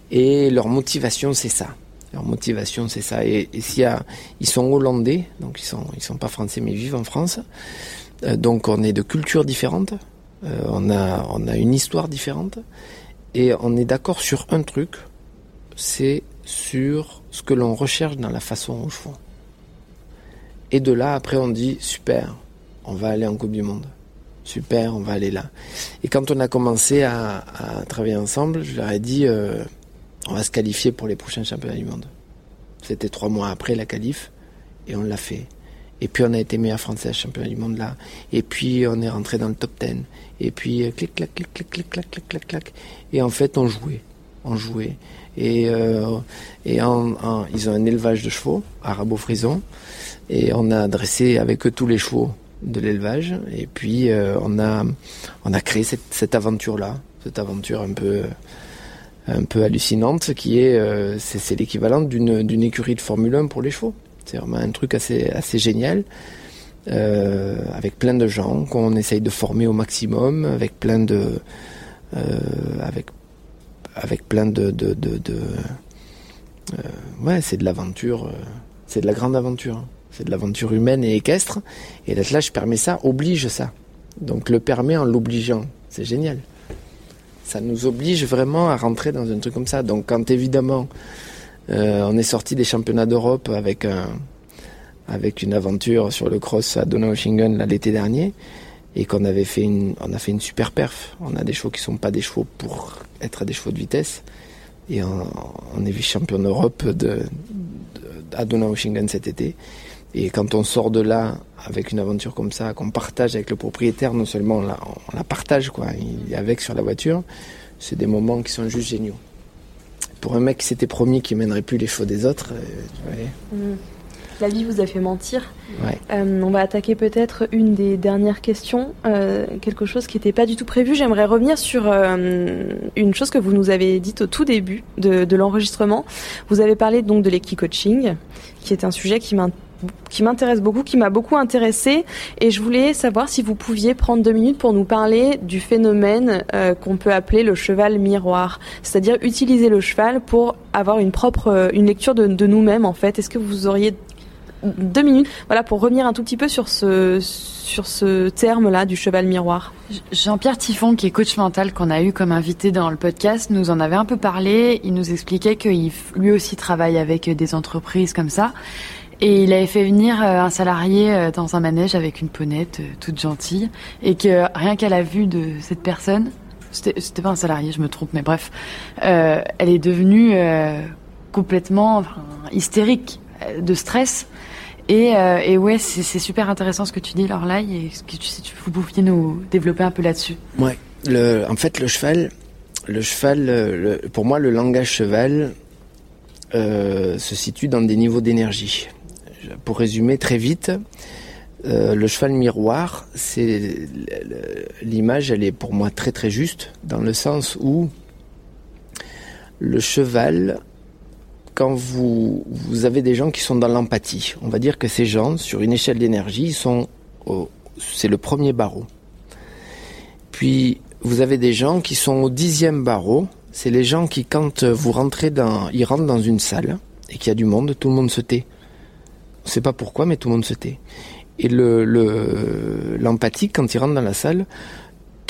[SPEAKER 3] Et leur motivation, c'est ça. Leur motivation, c'est ça. Et, ils sont hollandais, donc ils sont, sont pas français, mais ils vivent en France. Euh, donc on est de cultures différentes. Euh, on a, une histoire différente. Et on est d'accord sur un truc, c'est sur ce que l'on recherche dans la façon au font. Et de là, après, on dit super, on va aller en Coupe du Monde super, on va aller là. Et quand on a commencé à, travailler ensemble, je leur ai dit, euh, on va se qualifier pour les prochains championnats du monde. C'était trois mois après la qualif et on l'a fait. Et puis on a été meilleur français championnat du monde là. Et puis on est rentré dans le top 10. Et puis euh, clic clac clic clac clic clac clic clac clac. Et en fait on jouait, on jouait. Et euh, et ils ont un élevage de chevaux, arabo frison. Et on a dressé avec eux tous les chevaux de l'élevage. Et puis euh, on a on créé cette, cette aventure là, cette aventure un peu un peu hallucinante qui est euh, c'est l'équivalent d'une écurie de Formule 1 pour les chevaux. C'est vraiment un truc assez assez génial. Euh, avec plein de gens qu'on essaye de former au maximum, avec plein de, avec, plein de, de, ouais, c'est de l'aventure, c'est de la grande aventure, c'est de l'aventure humaine et équestre. Et l'attelage permet ça, oblige ça. Donc le permet en l'obligeant, c'est génial. Ça nous oblige vraiment à rentrer dans un truc comme ça. Donc quand évidemment euh, on est sorti des championnats d'Europe avec un avec une aventure sur le cross à Donaueschingen l'été dernier et qu'on avait fait une, on a fait une super perf. On a des chevaux qui sont pas des chevaux pour être des chevaux de vitesse et on, on est vice-champion d'Europe de, de, à Donaueschingen cet été. Et quand on sort de là avec une aventure comme ça, qu'on partage avec le propriétaire, non seulement on la, partage, quoi, il est avec sur la voiture, c'est des moments qui sont juste géniaux. Pour un mec qui s'était promis qu'il mènerait plus les chevaux des autres, euh, ouais.
[SPEAKER 1] mmh. La vie vous a fait mentir.
[SPEAKER 3] Ouais.
[SPEAKER 1] Euh, on va attaquer peut-être une des dernières questions, euh, quelque chose qui n'était pas du tout prévu. J'aimerais revenir sur euh, une chose que vous nous avez dite au tout début de, de l'enregistrement. Vous avez parlé donc de l'équi-coaching, qui est un sujet qui m'intéresse qui m'intéresse beaucoup, qui m'a beaucoup intéressé, et je voulais savoir si vous pouviez prendre deux minutes pour nous parler du phénomène euh, qu'on peut appeler le cheval miroir, c'est-à-dire utiliser le cheval pour avoir une propre, une lecture de, de nous-mêmes en fait. Est-ce que vous auriez deux minutes, voilà, pour revenir un tout petit peu sur ce sur ce terme-là du cheval miroir.
[SPEAKER 2] Jean-Pierre Tiffon, qui est coach mental qu'on a eu comme invité dans le podcast, nous en avait un peu parlé. Il nous expliquait qu'il lui aussi travaille avec des entreprises comme ça. Et il avait fait venir un salarié dans un manège avec une ponette toute gentille et que rien qu'à la vue de cette personne, c'était pas un salarié, je me trompe, mais bref, euh, elle est devenue euh, complètement hystérique de stress. Et, euh, et ouais, c'est super intéressant ce que tu dis, Lorlaï, et si tu, vous pouviez nous développer un peu là-dessus.
[SPEAKER 3] Ouais, en fait, le cheval, le cheval, le, pour moi, le langage cheval se situe dans des niveaux d'énergie pour résumer très vite, euh, le cheval miroir, c'est l'image, elle est pour moi très très juste dans le sens où le cheval, quand vous vous avez des gens qui sont dans l'empathie, on va dire que ces gens, sur une échelle d'énergie, sont c'est le premier barreau. Puis vous avez des gens qui sont au dixième barreau. C'est les gens qui, quand vous rentrez dans, ils rentrent dans une salle et qu'il y a du monde, tout le monde se tait. On ne sait pas pourquoi, mais tout le monde se tait. Et le, le, l'empathique, quand il rentre dans la salle,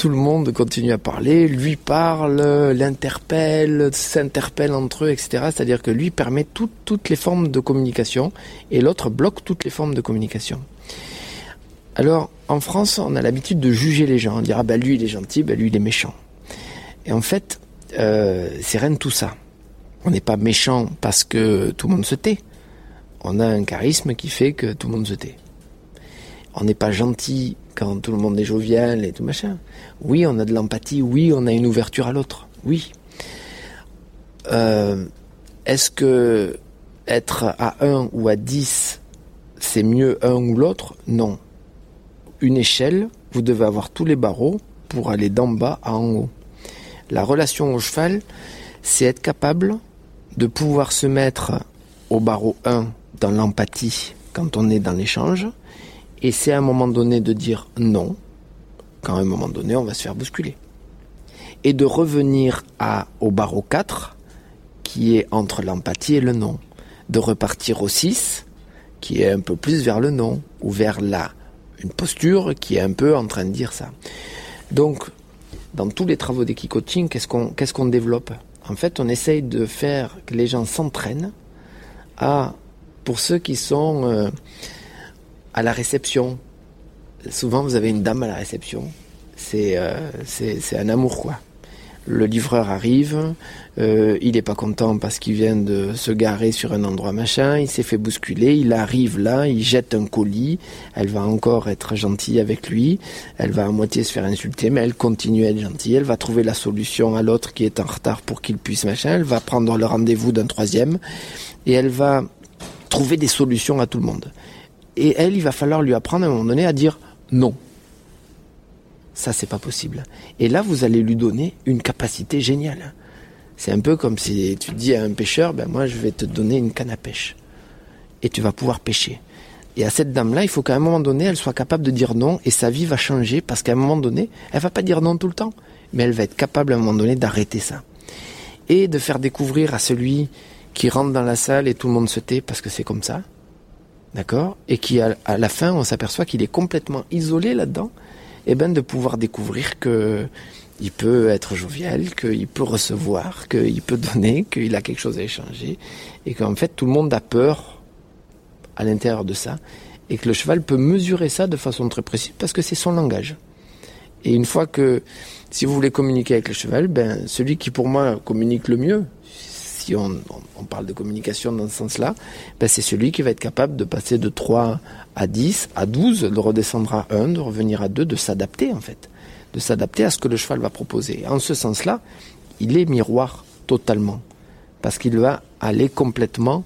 [SPEAKER 3] tout le monde continue à parler, lui parle, l'interpelle, s'interpelle entre eux, etc. C'est-à-dire que lui permet tout, toutes les formes de communication et l'autre bloque toutes les formes de communication. Alors, en France, on a l'habitude de juger les gens. On dira, bah lui il est gentil, bah lui il est méchant. Et en fait, euh, c'est rien de tout ça. On n'est pas méchant parce que tout le monde se tait on a un charisme qui fait que tout le monde se tait. On n'est pas gentil quand tout le monde est jovial et tout machin. Oui, on a de l'empathie, oui, on a une ouverture à l'autre, oui. Euh, Est-ce que être à 1 ou à 10, c'est mieux un ou l'autre? Non. Une échelle, vous devez avoir tous les barreaux pour aller d'en bas à en haut. La relation au cheval, c'est être capable de pouvoir se mettre au barreau 1 dans l'empathie quand on est dans l'échange, et c'est à un moment donné de dire non, quand à un moment donné on va se faire bousculer. Et de revenir à, au barreau 4, qui est entre l'empathie et le non. De repartir au 6, qui est un peu plus vers le non, ou vers la, une posture qui est un peu en train de dire ça. Donc, dans tous les travaux d'équicoaching, qu'est-ce qu'on qu'est-ce qu'on développe? En fait, on essaye de faire que les gens s'entraînent à pour ceux qui sont euh, à la réception, souvent vous avez une dame à la réception. C'est euh, un amour quoi. le livreur arrive, euh, il n'est pas content parce qu'il vient de se garer sur un endroit machin, il s'est fait bousculer, il arrive là, il jette un colis, elle va encore être gentille avec lui, elle va à moitié se faire insulter, mais elle continue à être gentille, elle va trouver la solution à l'autre qui est en retard pour qu'il puisse machin, elle va prendre le rendez-vous d'un troisième, et elle va trouver des solutions à tout le monde. Et elle, il va falloir lui apprendre à un moment donné à dire non. Ça, c'est pas possible. Et là, vous allez lui donner une capacité géniale. C'est un peu comme si tu dis à un pêcheur, ben moi, je vais te donner une canne à pêche. Et tu vas pouvoir pêcher. Et à cette dame-là, il faut qu'à un moment donné, elle soit capable de dire non et sa vie va changer parce qu'à un moment donné, elle va pas dire non tout le temps, mais elle va être capable à un moment donné d'arrêter ça. Et de faire découvrir à celui qui rentre dans la salle et tout le monde se tait parce que c'est comme ça, d'accord Et qui, à, la fin, on s'aperçoit qu'il est complètement isolé là-dedans, et ben de pouvoir découvrir que il peut être jovial, qu'il peut recevoir, qu'il peut donner, qu'il a quelque chose à échanger, et qu'en fait tout le monde a peur à l'intérieur de ça, et que le cheval peut mesurer ça de façon très précise parce que c'est son langage. Et une fois que, si vous voulez communiquer avec le cheval, ben celui qui pour moi communique le mieux, si on, parle de communication dans ce sens-là, ben c'est celui qui va être capable de passer de 3 à 10, à 12, de redescendre à 1, de revenir à 2, de s'adapter en fait. De s'adapter à ce que le cheval va proposer. En ce sens-là, il est miroir totalement. Parce qu'il va aller complètement,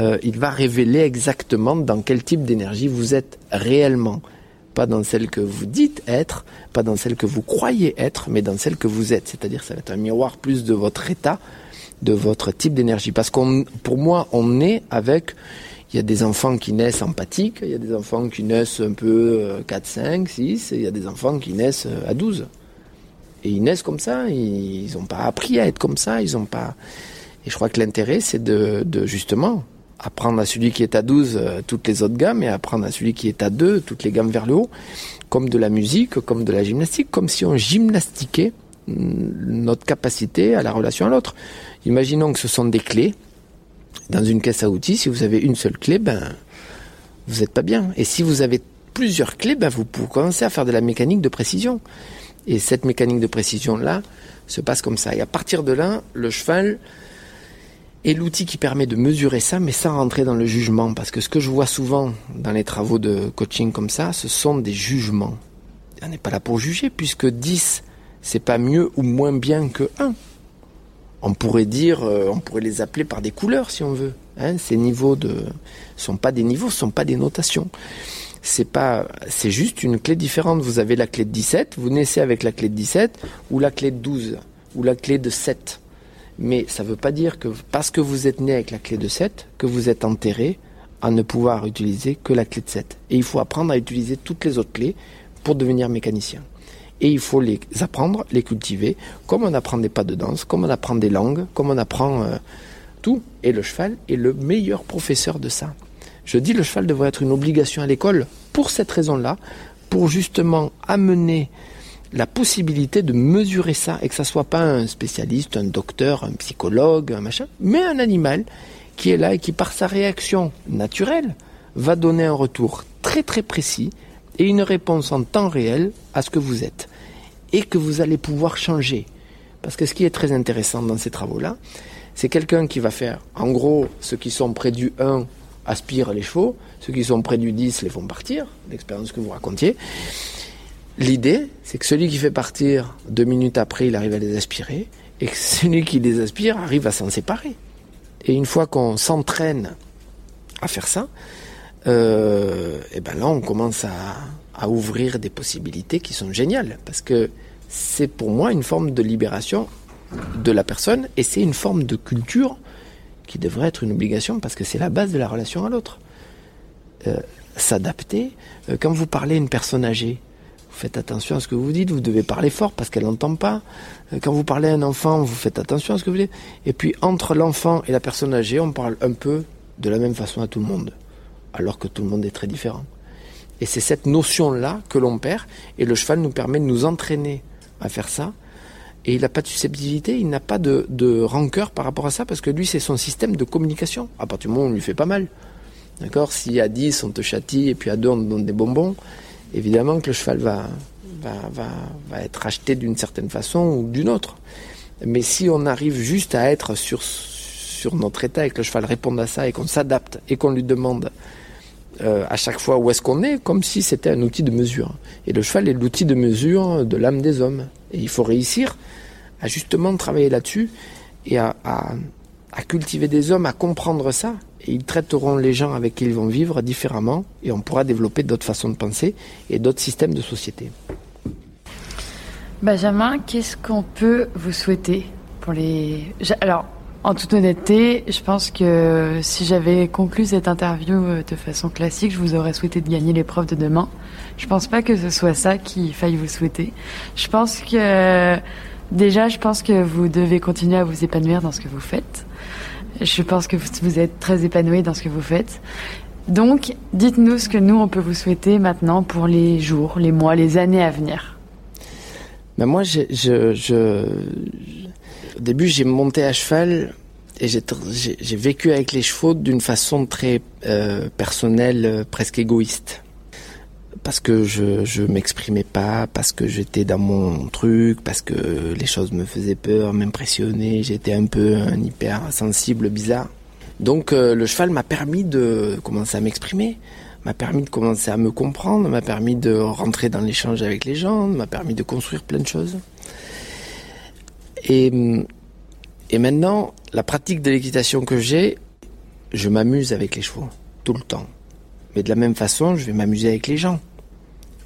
[SPEAKER 3] euh, il va révéler exactement dans quel type d'énergie vous êtes réellement. Pas dans celle que vous dites être, pas dans celle que vous croyez être, mais dans celle que vous êtes. C'est-à-dire ça va être un miroir plus de votre état de votre type d'énergie. Parce qu'on, pour moi, on est avec, il y a des enfants qui naissent empathiques, il y a des enfants qui naissent un peu 4, 5, 6, et il y a des enfants qui naissent euh, à 12. Et ils naissent comme ça, ils n'ont pas appris à être comme ça, ils n'ont pas... Et je crois que l'intérêt, c'est de, justement apprendre à celui qui est à 12 euh, toutes les autres gammes et apprendre à celui qui est à 2 toutes les gammes vers le haut, comme de la musique, comme de la gymnastique, comme si on gymnastiquait notre capacité à la relation à l'autre. Imaginons que ce sont des clés. Dans une caisse à outils, si vous avez une seule clé, ben, vous n'êtes pas bien. Et si vous avez plusieurs clés, ben, vous pouvez commencer à faire de la mécanique de précision. Et cette mécanique de précision-là se passe comme ça. Et à partir de là, le cheval est l'outil qui permet de mesurer ça, mais sans rentrer dans le jugement. Parce que ce que je vois souvent dans les travaux de coaching comme ça, ce sont des jugements. On n'est pas là pour juger, puisque 10, c'est pas mieux ou moins bien que 1 on pourrait dire, euh, on pourrait les appeler par des couleurs si on veut. Hein. ces niveaux de sont pas des niveaux, sont pas des notations. C'est pas, c'est juste une clé différente. Vous avez la clé de 17, vous naissez avec la clé de 17 ou la clé de 12 ou la clé de 7. Mais ça ne veut pas dire que parce que vous êtes né avec la clé de 7 que vous êtes enterré à ne pouvoir utiliser que la clé de 7. Et il faut apprendre à utiliser toutes les autres clés pour devenir mécanicien et il faut les apprendre, les cultiver, comme on apprend des pas de danse, comme on apprend des langues, comme on apprend euh, tout. Et le cheval est le meilleur professeur de ça. Je dis le cheval devrait être une obligation à l'école pour cette raison-là, pour justement amener la possibilité de mesurer ça et que ça soit pas un spécialiste, un docteur, un psychologue, un machin, mais un animal qui est là et qui par sa réaction naturelle va donner un retour très très précis et une réponse en temps réel à ce que vous êtes et que vous allez pouvoir changer. Parce que ce qui est très intéressant dans ces travaux-là, c'est quelqu'un qui va faire, en gros, ceux qui sont près du 1 aspirent les chevaux, ceux qui sont près du 10 les font partir, l'expérience que vous racontiez. L'idée, c'est que celui qui fait partir deux minutes après, il arrive à les aspirer, et que celui qui les aspire arrive à s'en séparer. Et une fois qu'on s'entraîne à faire ça, euh, et ben là on commence à, ouvrir des possibilités qui sont géniales parce que c'est pour moi une forme de libération de la personne et c'est une forme de culture qui devrait être une obligation parce que c'est la base de la relation à l'autre. Euh, S'adapter. Euh, quand vous parlez à une personne âgée, vous faites attention à ce que vous dites, vous devez parler fort parce qu'elle n'entend pas. Quand vous parlez à un enfant, vous faites attention à ce que vous dites. Et puis entre l'enfant et la personne âgée, on parle un peu de la même façon à tout le monde alors que tout le monde est très différent. Et c'est cette notion-là que l'on perd, et le cheval nous permet de nous entraîner à faire ça. Et il n'a pas de susceptibilité, il n'a pas de, de, rancœur par rapport à ça, parce que lui, c'est son système de communication. À partir du moment où on lui fait pas mal. D'accord? Si à 10, on te châtie, et puis à 2, on te donne des bonbons, évidemment que le cheval va, va, va, va être acheté d'une certaine façon ou d'une autre. Mais si on arrive juste à être sur, sur notre état et que le cheval réponde à ça et qu'on s'adapte et qu'on lui demande euh, à chaque fois où est-ce qu'on est, comme si c'était un outil de mesure. Et le cheval est l'outil de mesure de l'âme des hommes. Et il faut réussir à justement travailler là-dessus et à, à, à cultiver des hommes, à comprendre ça. Et ils traiteront les gens avec qui ils vont vivre différemment et on pourra développer d'autres façons de penser et d'autres systèmes de société.
[SPEAKER 2] Benjamin, qu'est-ce qu'on peut vous souhaiter pour les... Alors, en toute honnêteté, je pense que si j'avais conclu cette interview euh, de façon classique, je vous aurais souhaité de gagner l'épreuve de demain. Je pense pas que ce soit ça qu'il faille vous souhaiter. Je pense que déjà, je pense que vous devez continuer à vous épanouir dans ce que vous faites. Je pense que vous êtes très épanoui dans ce que vous faites. Donc, dites-nous ce que nous, on peut vous souhaiter maintenant pour les jours, les mois, les années à venir.
[SPEAKER 3] Ben moi, je, je, je, au début, j'ai monté à cheval et j'ai vécu avec les chevaux d'une façon très euh, personnelle, euh, presque égoïste. Parce que je, je m'exprimais pas, parce que j'étais dans mon truc, parce que les choses me faisaient peur, m'impressionnaient, j'étais un peu un hyper sensible, bizarre. Donc euh, le cheval m'a permis de commencer à m'exprimer, m'a permis de commencer à me comprendre, m'a permis de rentrer dans l'échange avec les gens, m'a permis de construire plein de choses. Et, maintenant, la pratique de l'équitation que j'ai, je m'amuse avec les chevaux, tout le temps. Mais de la même façon, je vais m'amuser avec les gens.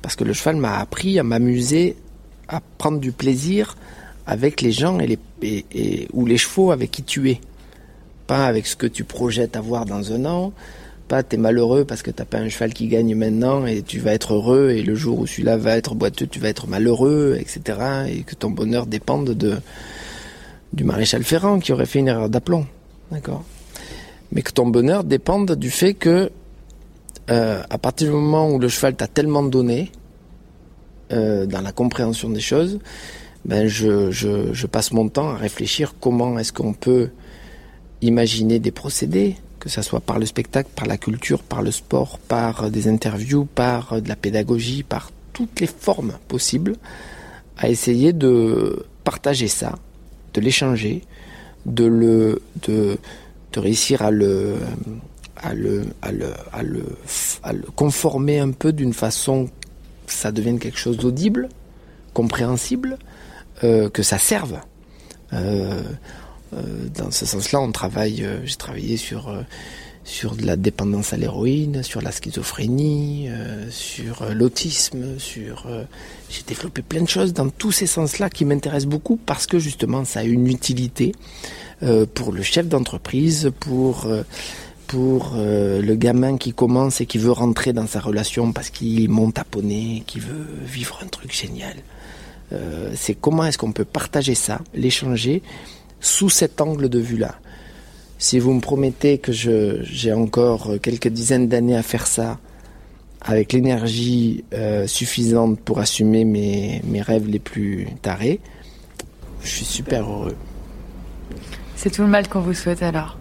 [SPEAKER 3] Parce que le cheval m'a appris à m'amuser, à prendre du plaisir avec les gens et les, et, ou les chevaux avec qui tu es. Pas avec ce que tu projettes avoir dans un an, t'es malheureux parce que t'as pas un cheval qui gagne maintenant et tu vas être heureux et le jour où celui-là va être boiteux, tu vas être malheureux, etc. Et que ton bonheur dépende de du maréchal Ferrand qui aurait fait une erreur d'aplomb, d'accord. Mais que ton bonheur dépende du fait que euh, à partir du moment où le cheval t'a tellement donné euh, dans la compréhension des choses, ben je passe mon temps à réfléchir comment est-ce qu'on peut imaginer des procédés, que ce soit par le spectacle, par la culture, par le sport, par des interviews, par de la pédagogie, par toutes les formes possibles, à essayer de partager ça, de l'échanger, de de, de réussir à le, à le, à le, à le, à le conformer un peu d'une façon que ça devienne quelque chose d'audible, compréhensible, euh, que ça serve. Euh, dans ce sens-là, on travaille. Euh, J'ai travaillé sur euh, sur de la dépendance à l'héroïne, sur la schizophrénie, euh, sur l'autisme, sur. J'ai développé plein de choses dans tous ces sens-là qui m'intéressent beaucoup parce que justement, ça a une utilité pour le chef d'entreprise, pour pour le gamin qui commence et qui veut rentrer dans sa relation parce qu'il monte à poney, qui veut vivre un truc génial. C'est comment est-ce qu'on peut partager ça, l'échanger sous cet angle de vue-là. Si vous me promettez que j'ai encore quelques dizaines d'années à faire ça, avec l'énergie euh, suffisante pour assumer mes, mes rêves les plus tarés, je suis super heureux.
[SPEAKER 2] C'est tout le mal qu'on vous souhaite alors.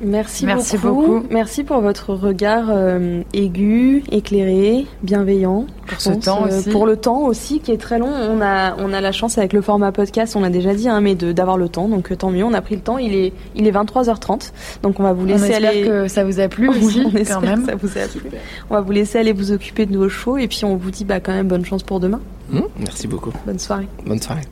[SPEAKER 1] Merci, Merci beaucoup. beaucoup. Merci pour votre regard euh, aigu, éclairé, bienveillant.
[SPEAKER 2] Pour ce temps euh, aussi.
[SPEAKER 1] Pour le temps aussi, qui est très long. On a, on a la chance avec le format podcast, on l'a déjà dit, hein, mais d'avoir le temps. Donc tant mieux, on a pris le temps. Il est, il est 23h30. Donc on va vous laisser
[SPEAKER 2] on
[SPEAKER 1] aller.
[SPEAKER 2] que ça vous a plu aussi,
[SPEAKER 1] on
[SPEAKER 2] quand même.
[SPEAKER 1] Que ça vous a plu. On va vous laisser aller vous occuper de vos chevaux. Et puis on vous dit bah, quand même bonne chance pour demain.
[SPEAKER 3] Mmh, merci beaucoup.
[SPEAKER 1] Bonne soirée.
[SPEAKER 3] Bonne soirée.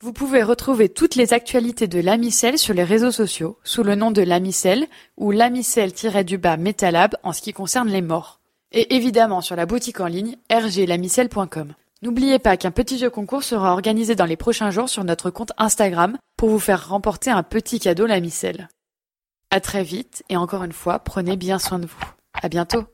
[SPEAKER 2] Vous pouvez retrouver toutes les actualités de l'Amicelle sur les réseaux sociaux sous le nom de l'Amicelle ou l'Amicelle-du-bas Metalab en ce qui concerne les morts. Et évidemment sur la boutique en ligne rglamicelle.com. N'oubliez pas qu'un petit jeu concours sera organisé dans les prochains jours sur notre compte Instagram pour vous faire remporter un petit cadeau l'Amicelle. À très vite et encore une fois, prenez bien soin de vous. À bientôt.